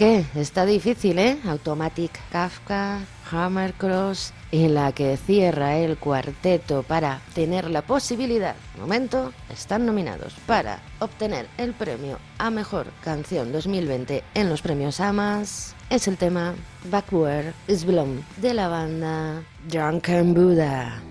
¿Qué? Está difícil, ¿eh? Automatic Kafka, Hammer Cross, en la que cierra el cuarteto para tener la posibilidad. momento, están nominados para obtener el premio a Mejor Canción 2020 en los premios AMAS. Es el tema Backward is Blown de la banda Drunken Buddha.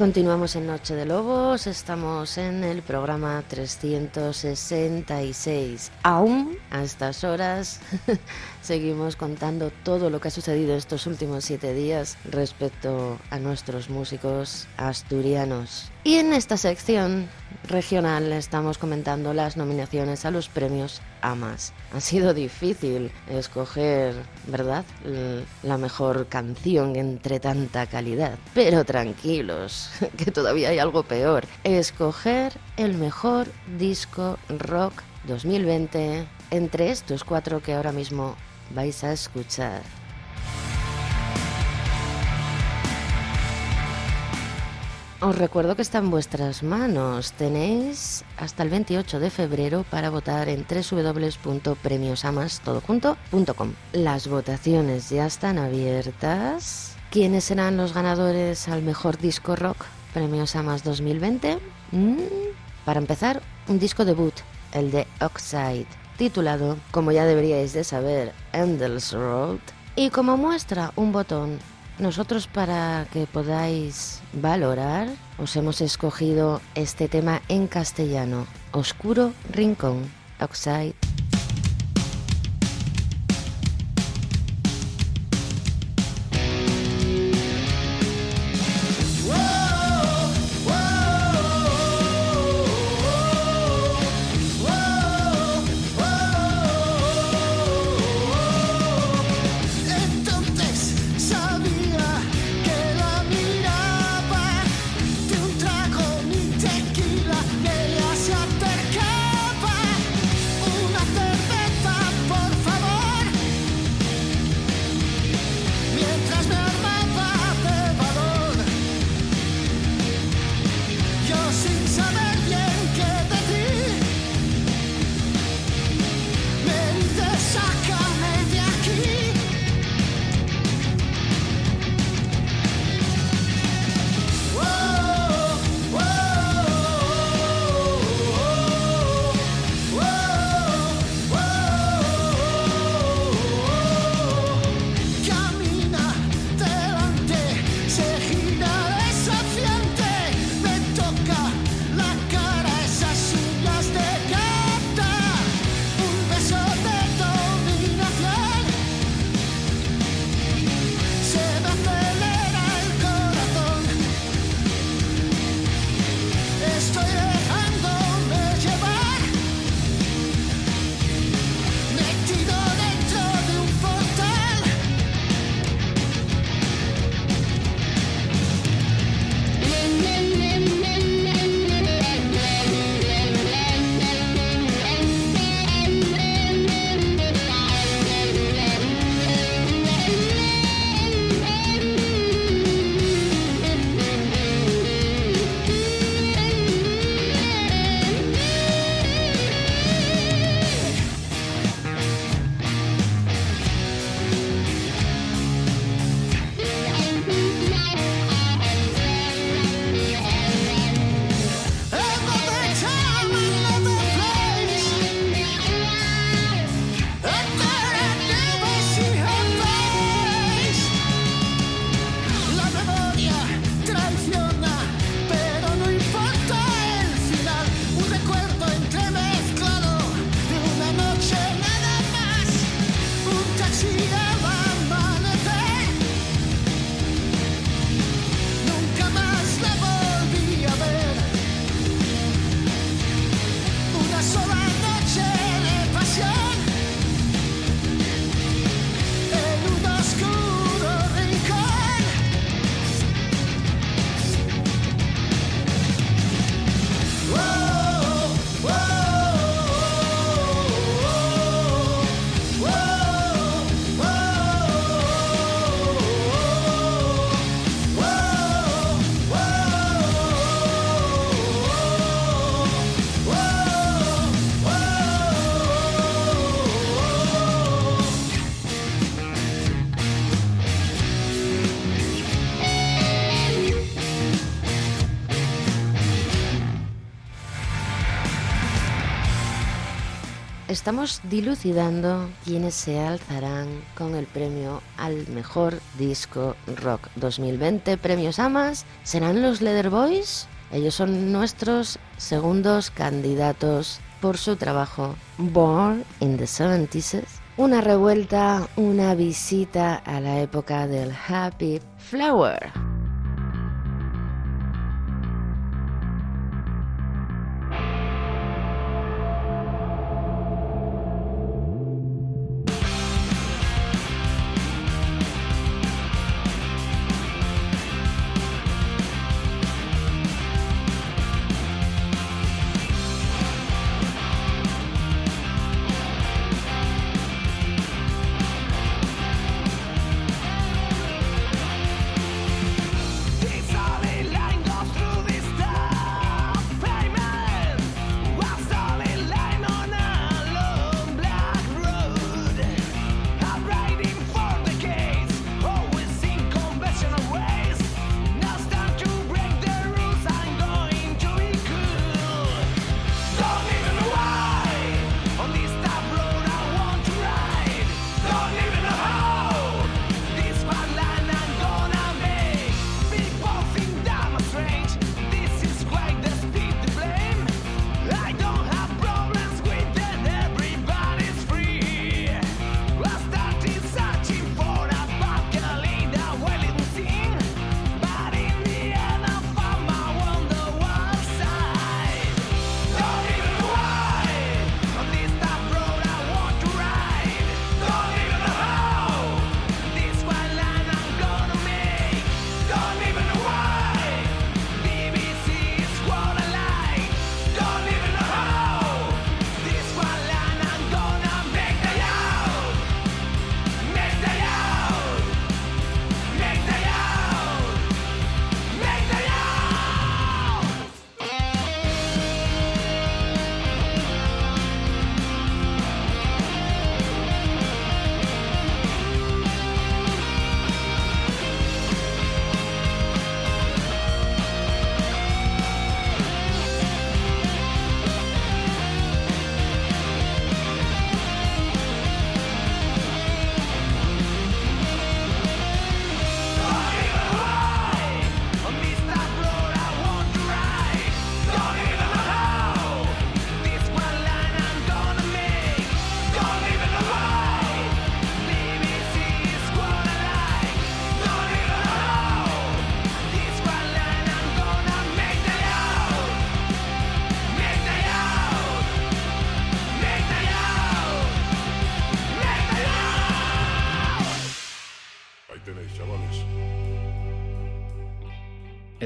Continuamos en Noche de Lobos, estamos en el programa 366. Aún a estas horas seguimos contando todo lo que ha sucedido estos últimos siete días respecto a nuestros músicos asturianos. Y en esta sección regional estamos comentando las nominaciones a los premios AMAS. Ha sido difícil escoger, ¿verdad?, la mejor canción entre tanta calidad. Pero tranquilos, que todavía hay algo peor. Escoger el mejor disco rock 2020 entre estos cuatro que ahora mismo vais a escuchar. Os recuerdo que está en vuestras manos. Tenéis hasta el 28 de febrero para votar en www.premiosamas.com. Las votaciones ya están abiertas. ¿Quiénes serán los ganadores al mejor disco rock Premios Amas 2020? Mm, Para empezar, un disco debut, el de Oxide, titulado, como ya deberíais de saber, Endless Road. Y como muestra, un botón nosotros para que podáis valorar os hemos escogido este tema en castellano, Oscuro Rincón, Oxide. estamos dilucidando quiénes se alzarán con el premio al mejor disco rock 2020. Premios AMAS, ¿serán los Leather Boys? Ellos son nuestros segundos candidatos por su trabajo Born in the 70s. Una revuelta, una visita a la época del Happy Flower.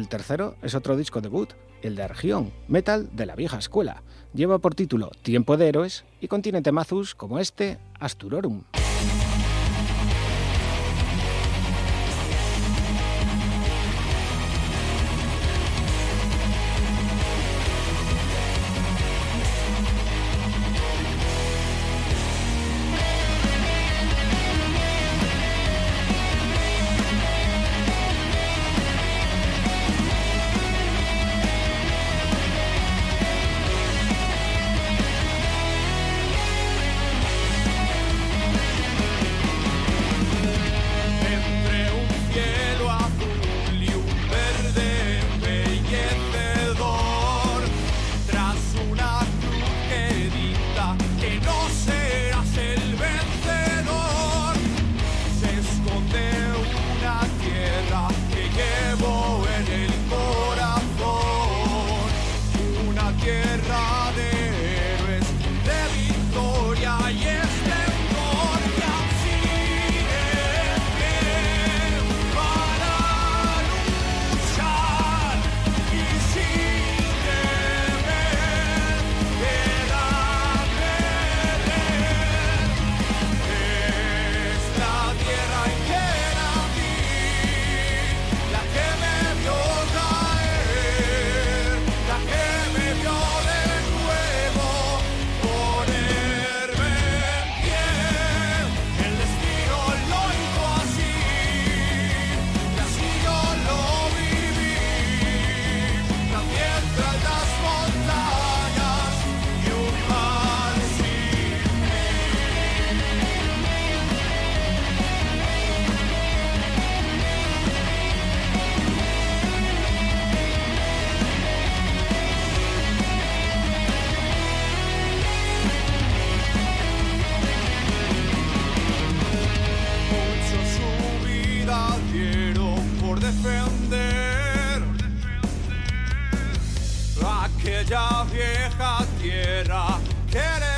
El tercero es otro disco debut, el de Argión, metal de la vieja escuela. Lleva por título Tiempo de Héroes y contiene temazos como este, Asturorum. get up get quiere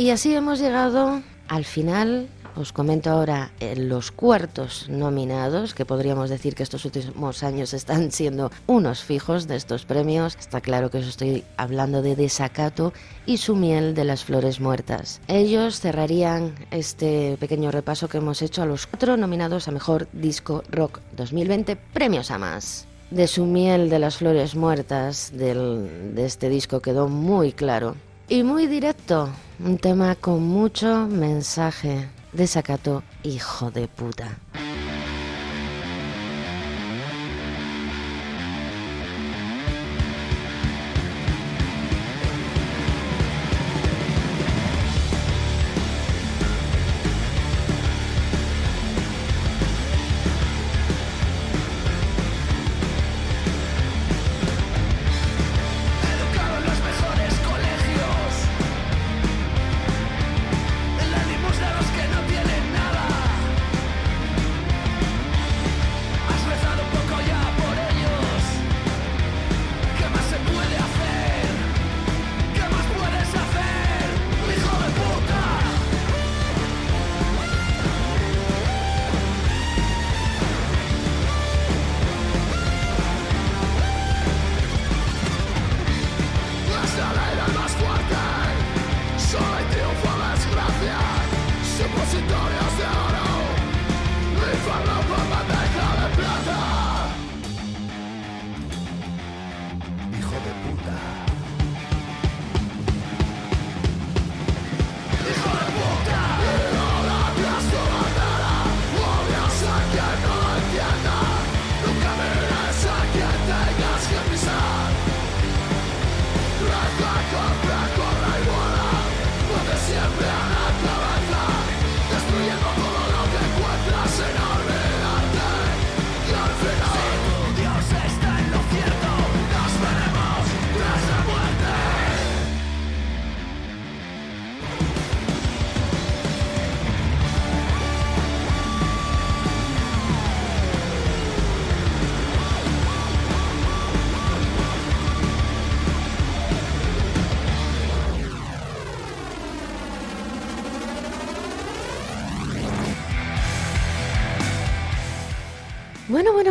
Y así hemos llegado al final. Os comento ahora eh, los cuartos nominados, que podríamos decir que estos últimos años están siendo unos fijos de estos premios. Está claro que os estoy hablando de Desacato y su miel de las flores muertas. Ellos cerrarían este pequeño repaso que hemos hecho a los cuatro nominados a Mejor Disco Rock 2020, premios a más de su miel de las flores muertas del, de este disco quedó muy claro y muy directo. Un tema con mucho mensaje. Desacato, hijo de puta.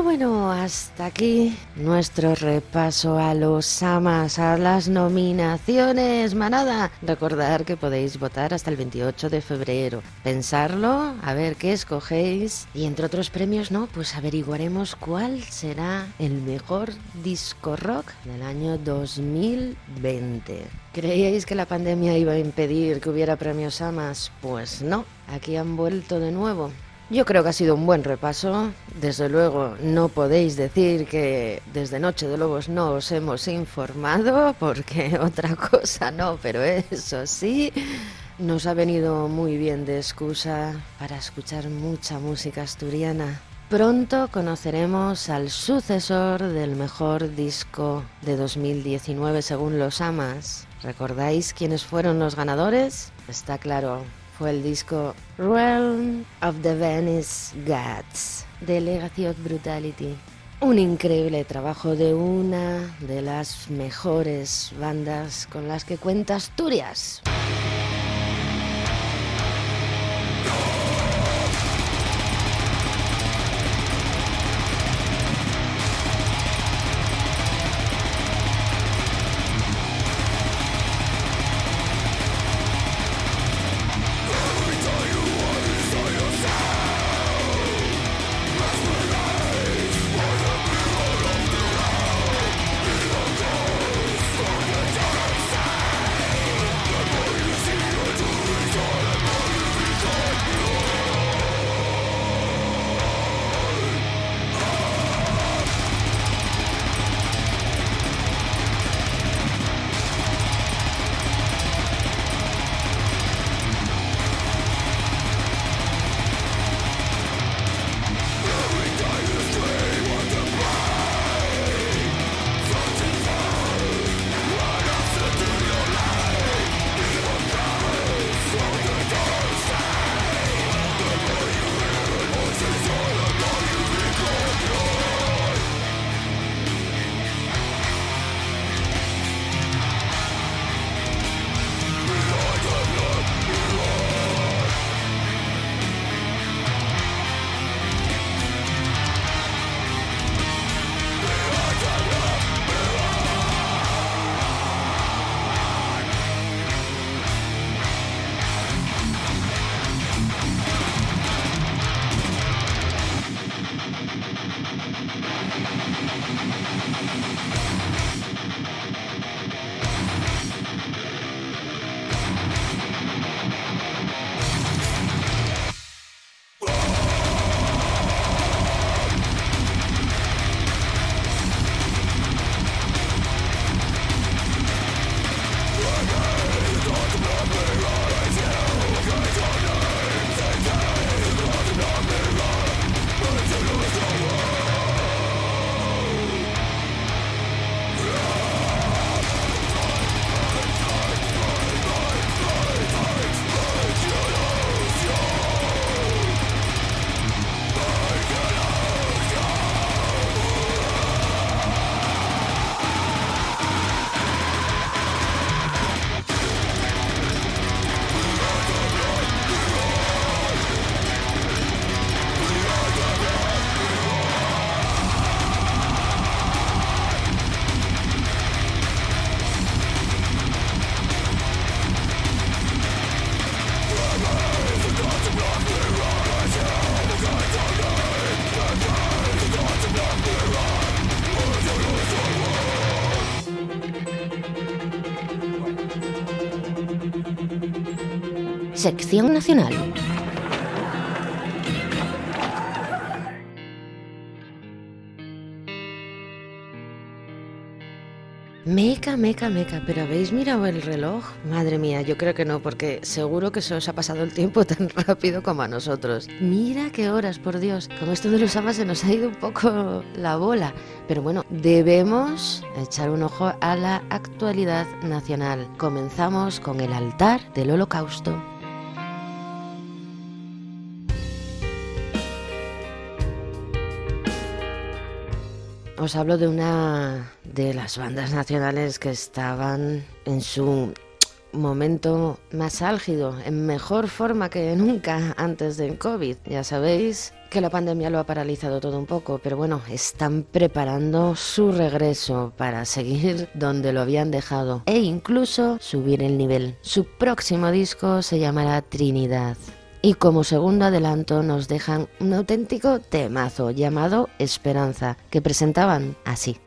Bueno, hasta aquí nuestro repaso a los amas, a las nominaciones, manada. Recordar que podéis votar hasta el 28 de febrero. Pensarlo, a ver qué escogéis y entre otros premios, ¿no? Pues averiguaremos cuál será el mejor disco rock del año 2020. ¿Creíais que la pandemia iba a impedir que hubiera premios amas? Pues no, aquí han vuelto de nuevo. Yo creo que ha sido un buen repaso. Desde luego, no podéis decir que desde Noche de Lobos no os hemos informado, porque otra cosa no, pero eso sí, nos ha venido muy bien de excusa para escuchar mucha música asturiana. Pronto conoceremos al sucesor del mejor disco de 2019 según los amas. ¿Recordáis quiénes fueron los ganadores? Está claro, fue el disco Realm of the Venice Gods de Legacy of Brutality. Un increíble trabajo de una de las mejores bandas con las que cuenta Asturias. Nacional. Meca, meca, meca, pero ¿habéis mirado el reloj? Madre mía, yo creo que no, porque seguro que se os ha pasado el tiempo tan rápido como a nosotros. Mira qué horas, por Dios. Con esto de los amas se nos ha ido un poco la bola. Pero bueno, debemos echar un ojo a la actualidad nacional. Comenzamos con el altar del holocausto. Os hablo de una de las bandas nacionales que estaban en su momento más álgido, en mejor forma que nunca antes del COVID. Ya sabéis que la pandemia lo ha paralizado todo un poco, pero bueno, están preparando su regreso para seguir donde lo habían dejado e incluso subir el nivel. Su próximo disco se llamará Trinidad. Y como segundo adelanto nos dejan un auténtico temazo llamado Esperanza, que presentaban así.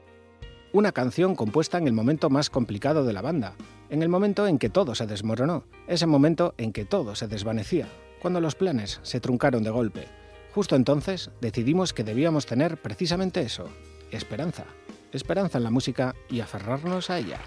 Una canción compuesta en el momento más complicado de la banda, en el momento en que todo se desmoronó, ese momento en que todo se desvanecía, cuando los planes se truncaron de golpe. Justo entonces decidimos que debíamos tener precisamente eso, esperanza. Esperanza en la música y aferrarnos a ella.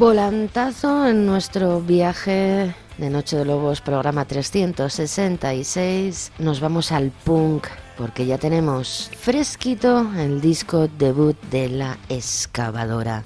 Volantazo en nuestro viaje de Noche de Lobos, programa 366. Nos vamos al punk porque ya tenemos fresquito el disco debut de la excavadora.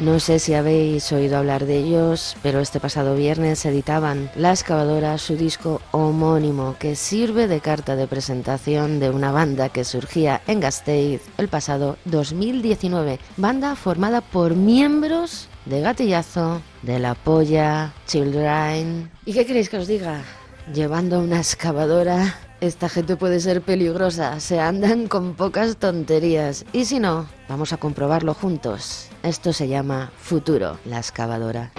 No sé si habéis oído hablar de ellos, pero este pasado viernes editaban La Excavadora su disco homónimo que sirve de carta de presentación de una banda que surgía en Gasteiz el pasado 2019. Banda formada por miembros de Gatillazo, de La Polla, Children. ¿Y qué queréis que os diga? Llevando una excavadora esta gente puede ser peligrosa, se andan con pocas tonterías. Y si no, vamos a comprobarlo juntos. Esto se llama Futuro, la excavadora.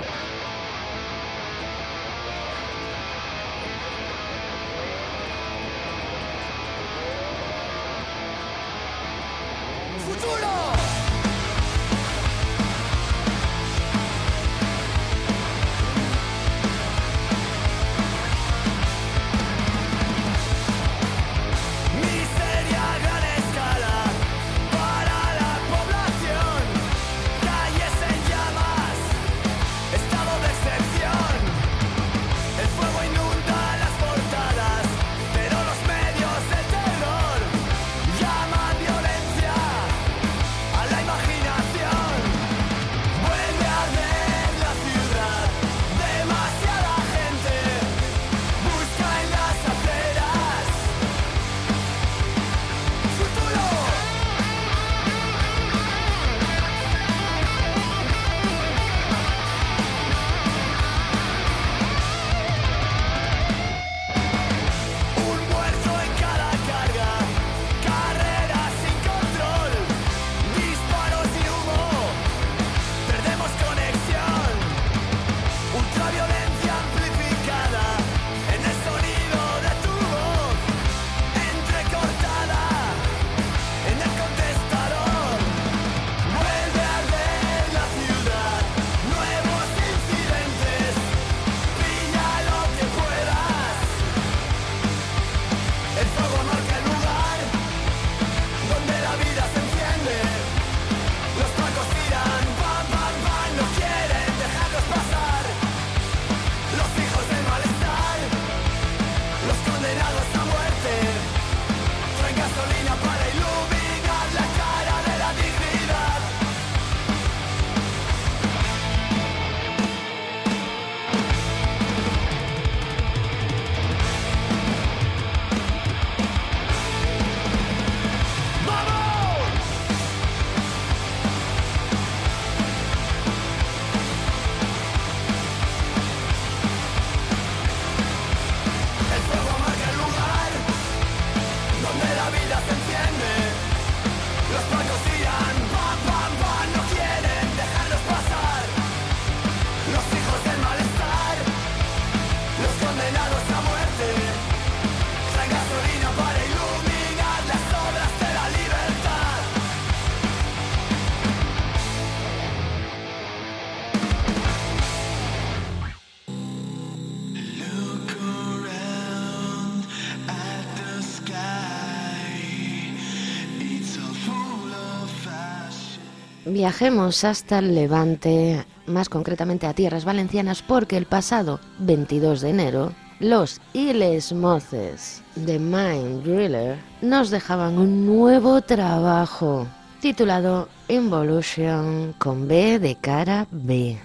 Viajemos hasta el Levante, más concretamente a tierras valencianas, porque el pasado 22 de enero los y les moces de Mind Driller nos dejaban un nuevo trabajo titulado Involution con B de cara B.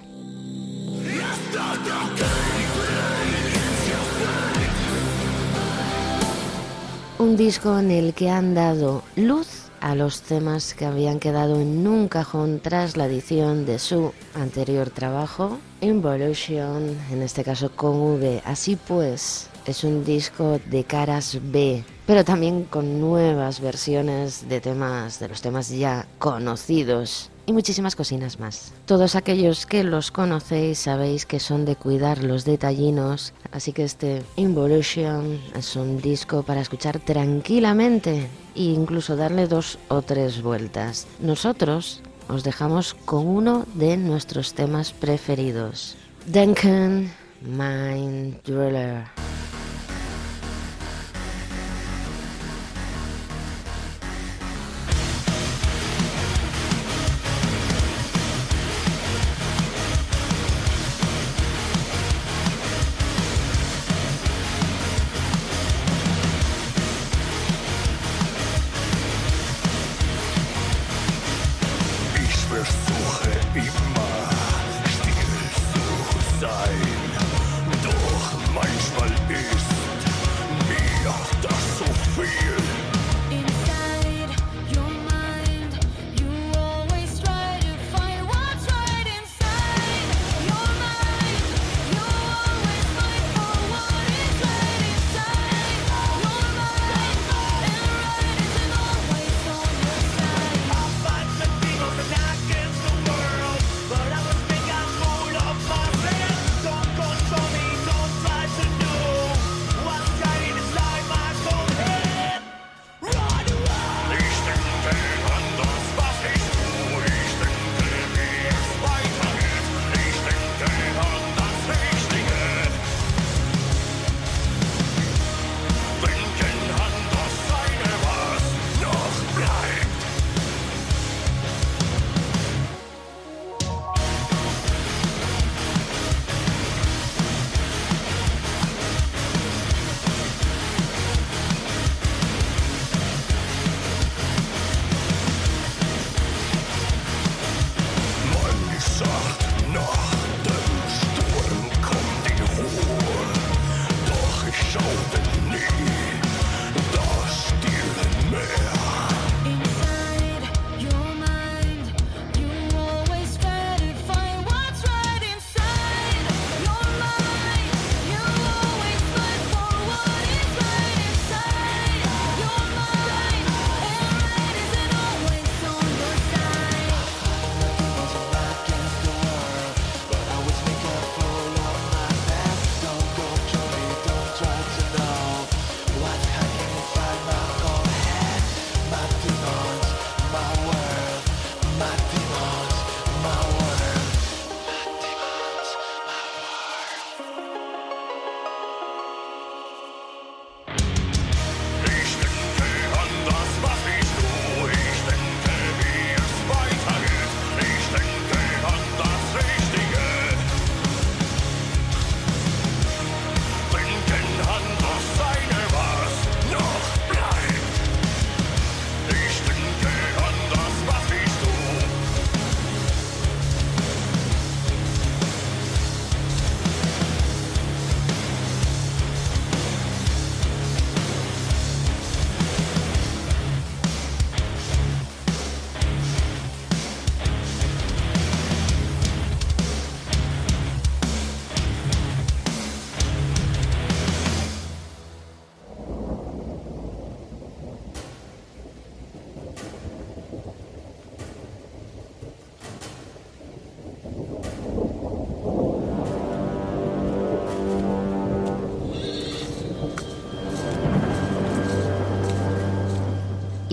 Un disco en el que han dado luz a los temas que habían quedado en un cajón tras la edición de su anterior trabajo, Involution, en este caso con V. Así pues, es un disco de caras B, pero también con nuevas versiones de temas, de los temas ya conocidos y muchísimas cocinas más. Todos aquellos que los conocéis sabéis que son de cuidar los detallinos, así que este Involution es un disco para escuchar tranquilamente e incluso darle dos o tres vueltas. Nosotros os dejamos con uno de nuestros temas preferidos. Duncan Mind Driller.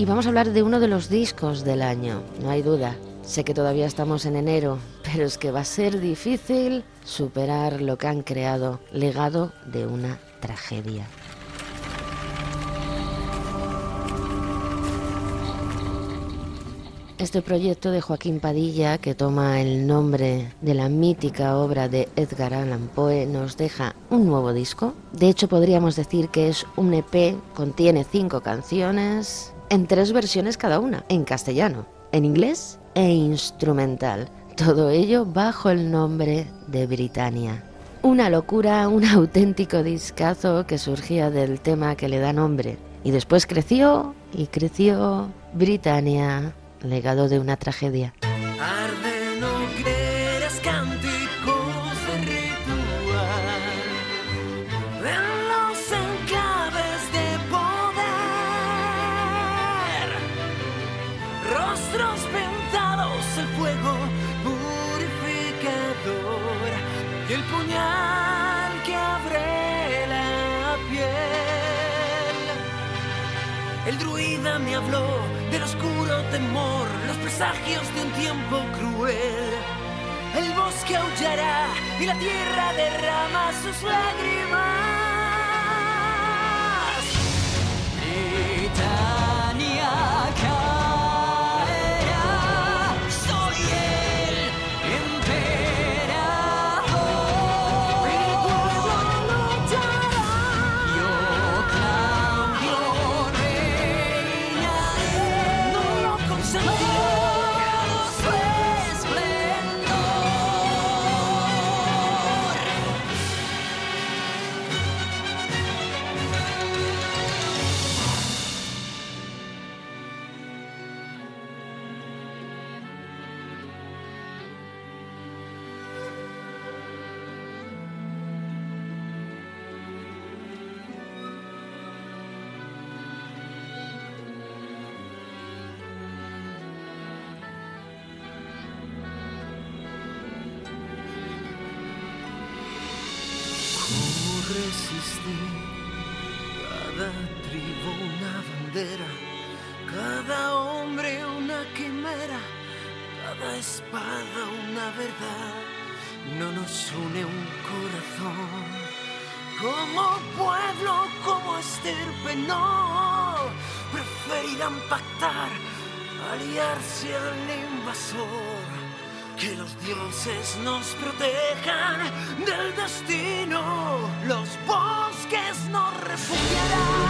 Y vamos a hablar de uno de los discos del año, no hay duda. Sé que todavía estamos en enero, pero es que va a ser difícil superar lo que han creado, legado de una tragedia. Este proyecto de Joaquín Padilla, que toma el nombre de la mítica obra de Edgar Allan Poe, nos deja un nuevo disco. De hecho, podríamos decir que es un EP, contiene cinco canciones, en tres versiones cada una, en castellano, en inglés e instrumental. Todo ello bajo el nombre de Britannia. Una locura, un auténtico discazo que surgía del tema que le da nombre. Y después creció y creció Britannia, legado de una tragedia. habló del oscuro temor, los presagios de un tiempo cruel. El bosque aullará y la tierra derrama sus lágrimas. del destino, los bosques nos refugiarán.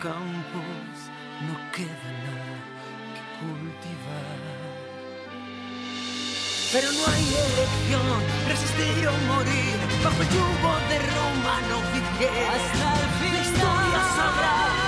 campos no queda nada que cultivar. Pero no hay elección, resistir o morir, bajo el yugo de Roma no vivir. Hasta el final. La historia sabrá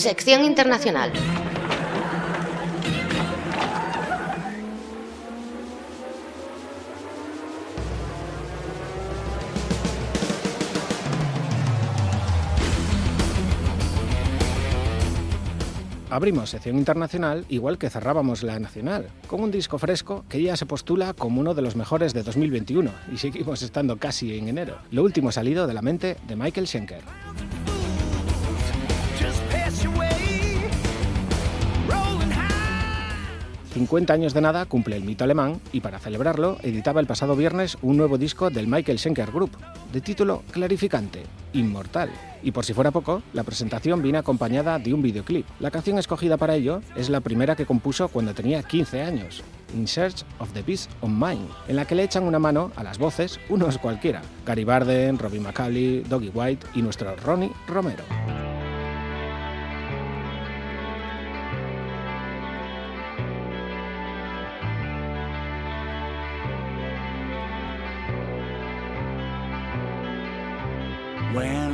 Sección internacional. Abrimos sección internacional igual que cerrábamos la nacional, con un disco fresco que ya se postula como uno de los mejores de 2021 y seguimos estando casi en enero. Lo último salido de la mente de Michael Schenker. 50 años de nada cumple el mito alemán y para celebrarlo editaba el pasado viernes un nuevo disco del Michael Schenker Group, de título clarificante, Inmortal. Y por si fuera poco, la presentación viene acompañada de un videoclip. La canción escogida para ello es la primera que compuso cuando tenía 15 años, In Search of the Peace of Mind, en la que le echan una mano a las voces unos cualquiera, Gary Barden, Robbie McCauley, Doggy White y nuestro Ronnie Romero. When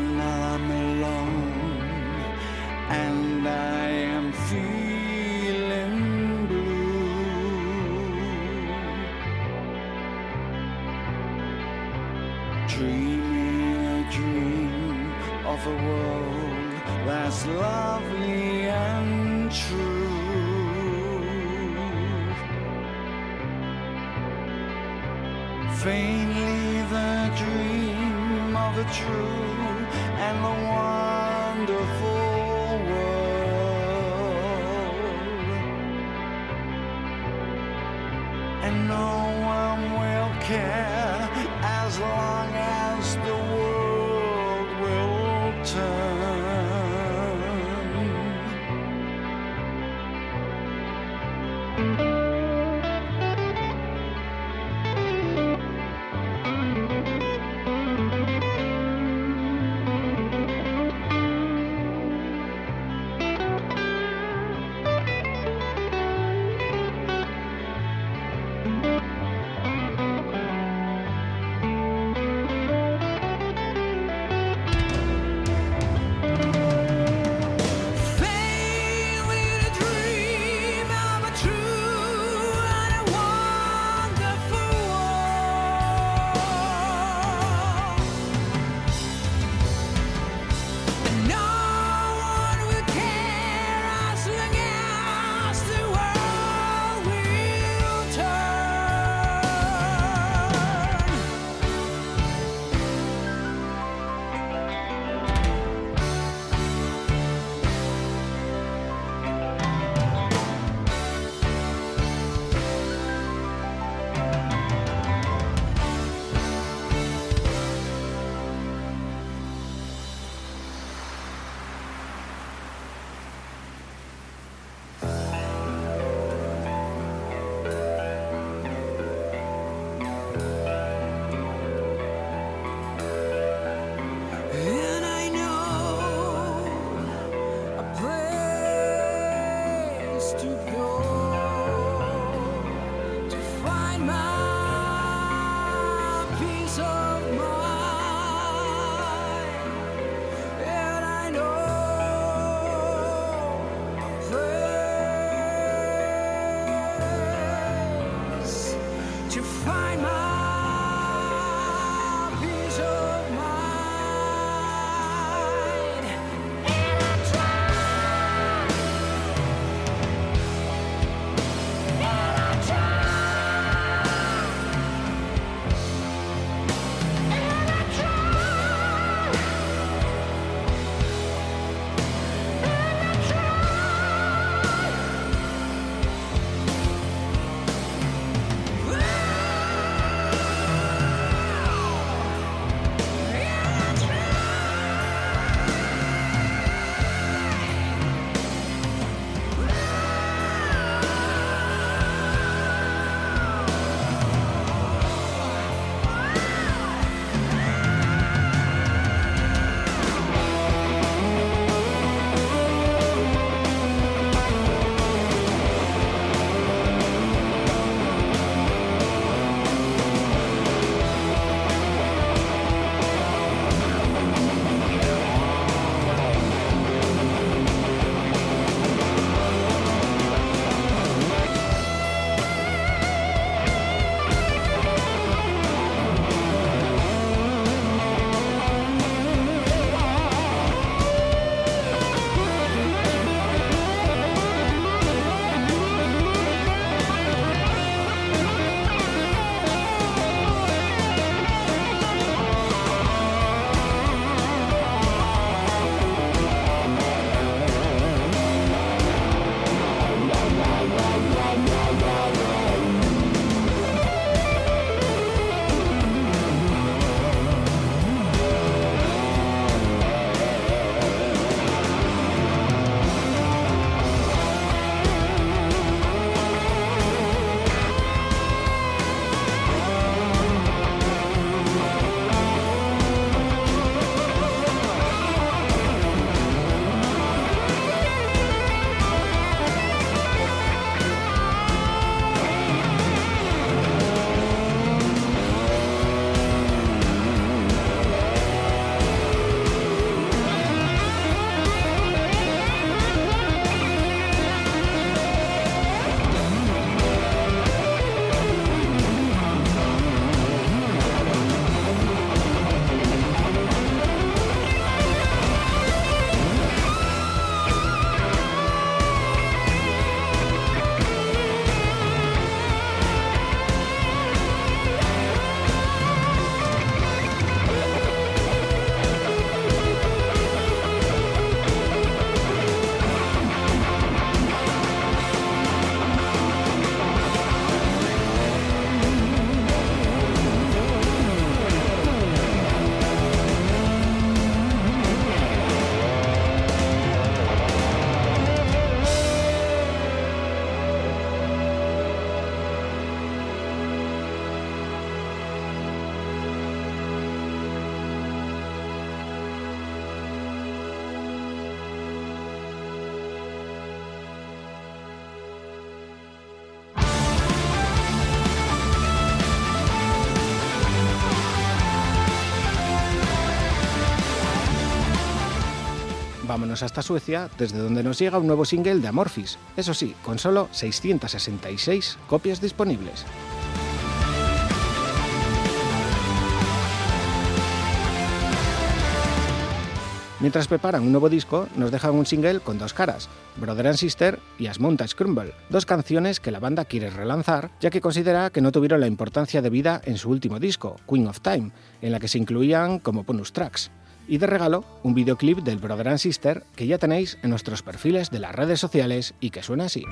Vámonos hasta Suecia, desde donde nos llega un nuevo single de Amorphis, eso sí, con solo 666 copias disponibles. Mientras preparan un nuevo disco, nos dejan un single con dos caras, Brother and Sister y As Mountains Crumble, dos canciones que la banda quiere relanzar, ya que considera que no tuvieron la importancia debida en su último disco, Queen of Time, en la que se incluían como bonus tracks. Y de regalo, un videoclip del Brother and Sister que ya tenéis en nuestros perfiles de las redes sociales y que suena así.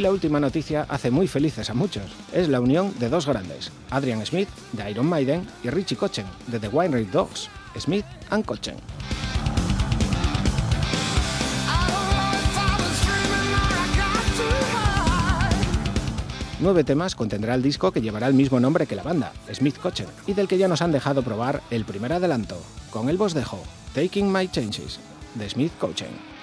Y la última noticia hace muy felices a muchos. Es la unión de dos grandes, Adrian Smith, de Iron Maiden, y Richie Kochen, de The Winery Dogs, Smith and Kochen. Nueve temas contendrá el disco que llevará el mismo nombre que la banda, Smith Kochen, y del que ya nos han dejado probar el primer adelanto. Con el vos dejo Taking My Changes, de Smith Kochen.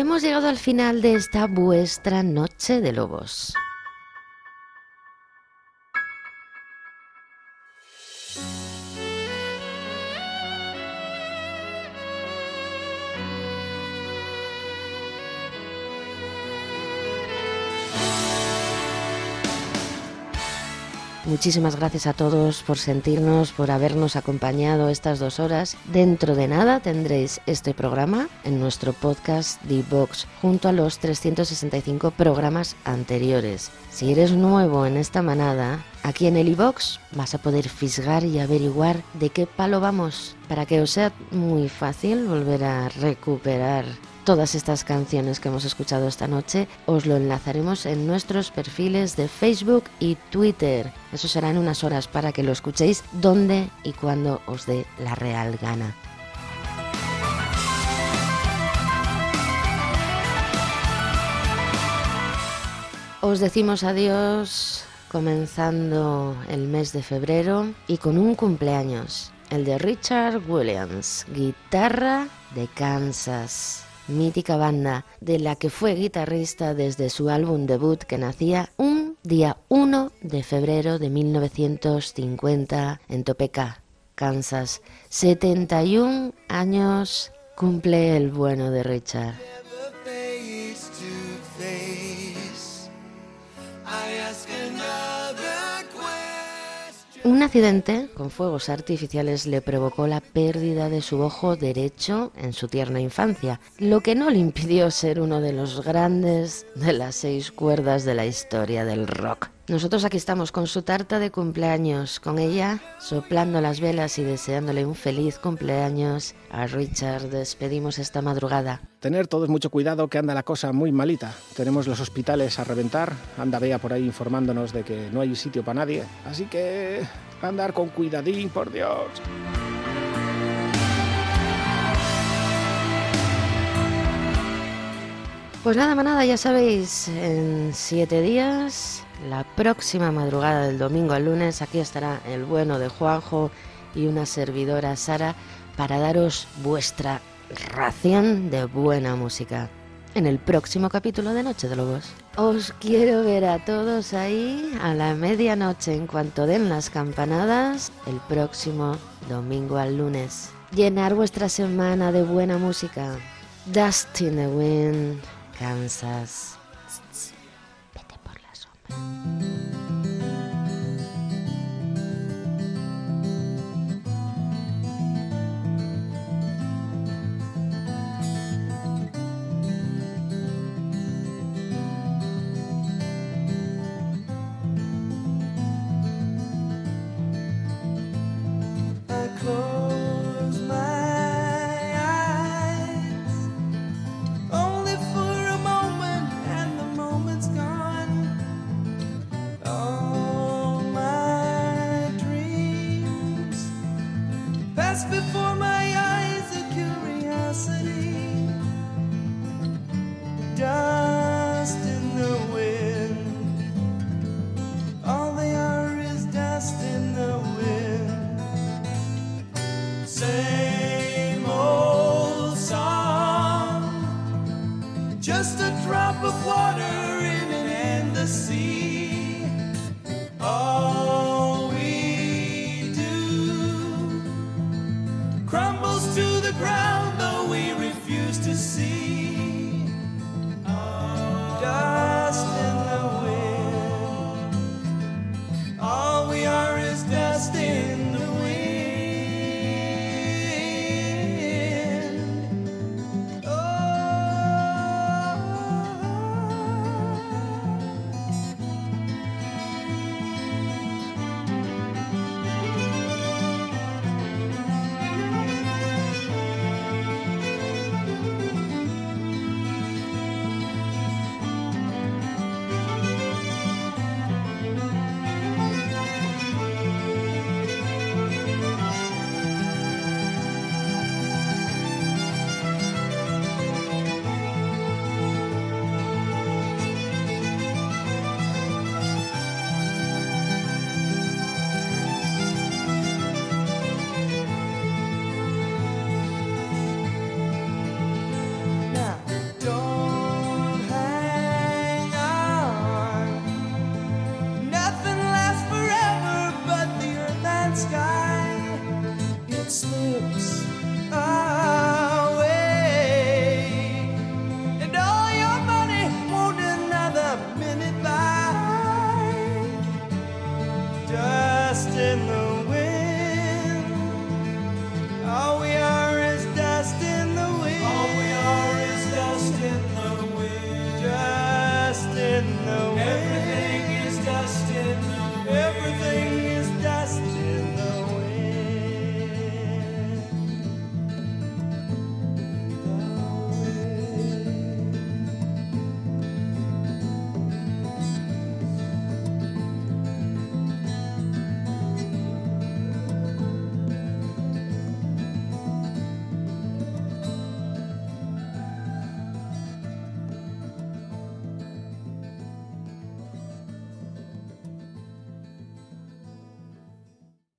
Hemos llegado al final de esta vuestra noche de lobos. Muchísimas gracias a todos por sentirnos, por habernos acompañado estas dos horas. Dentro de nada tendréis este programa en nuestro podcast Box junto a los 365 programas anteriores. Si eres nuevo en esta manada, aquí en el iBox vas a poder fisgar y averiguar de qué palo vamos para que os sea muy fácil volver a recuperar todas estas canciones que hemos escuchado esta noche, os lo enlazaremos en nuestros perfiles de Facebook y Twitter. Eso será en unas horas para que lo escuchéis donde y cuando os dé la real gana. Os decimos adiós comenzando el mes de febrero y con un cumpleaños, el de Richard Williams, guitarra de Kansas mítica banda de la que fue guitarrista desde su álbum debut que nacía un día 1 de febrero de 1950 en Topeka, Kansas. 71 años cumple el bueno de Richard. Un accidente con fuegos artificiales le provocó la pérdida de su ojo derecho en su tierna infancia, lo que no le impidió ser uno de los grandes de las seis cuerdas de la historia del rock. Nosotros aquí estamos con su tarta de cumpleaños, con ella soplando las velas y deseándole un feliz cumpleaños a Richard. Despedimos esta madrugada. Tener todos mucho cuidado que anda la cosa muy malita. Tenemos los hospitales a reventar. Anda Bea por ahí informándonos de que no hay sitio para nadie. Así que andar con cuidadín, por Dios. Pues nada, manada, ya sabéis, en siete días, la próxima madrugada del domingo al lunes, aquí estará el bueno de Juanjo y una servidora Sara para daros vuestra ración de buena música en el próximo capítulo de Noche de Lobos. Os quiero ver a todos ahí a la medianoche en cuanto den las campanadas el próximo domingo al lunes. Llenar vuestra semana de buena música. Dust in the Wind, Kansas. 啊。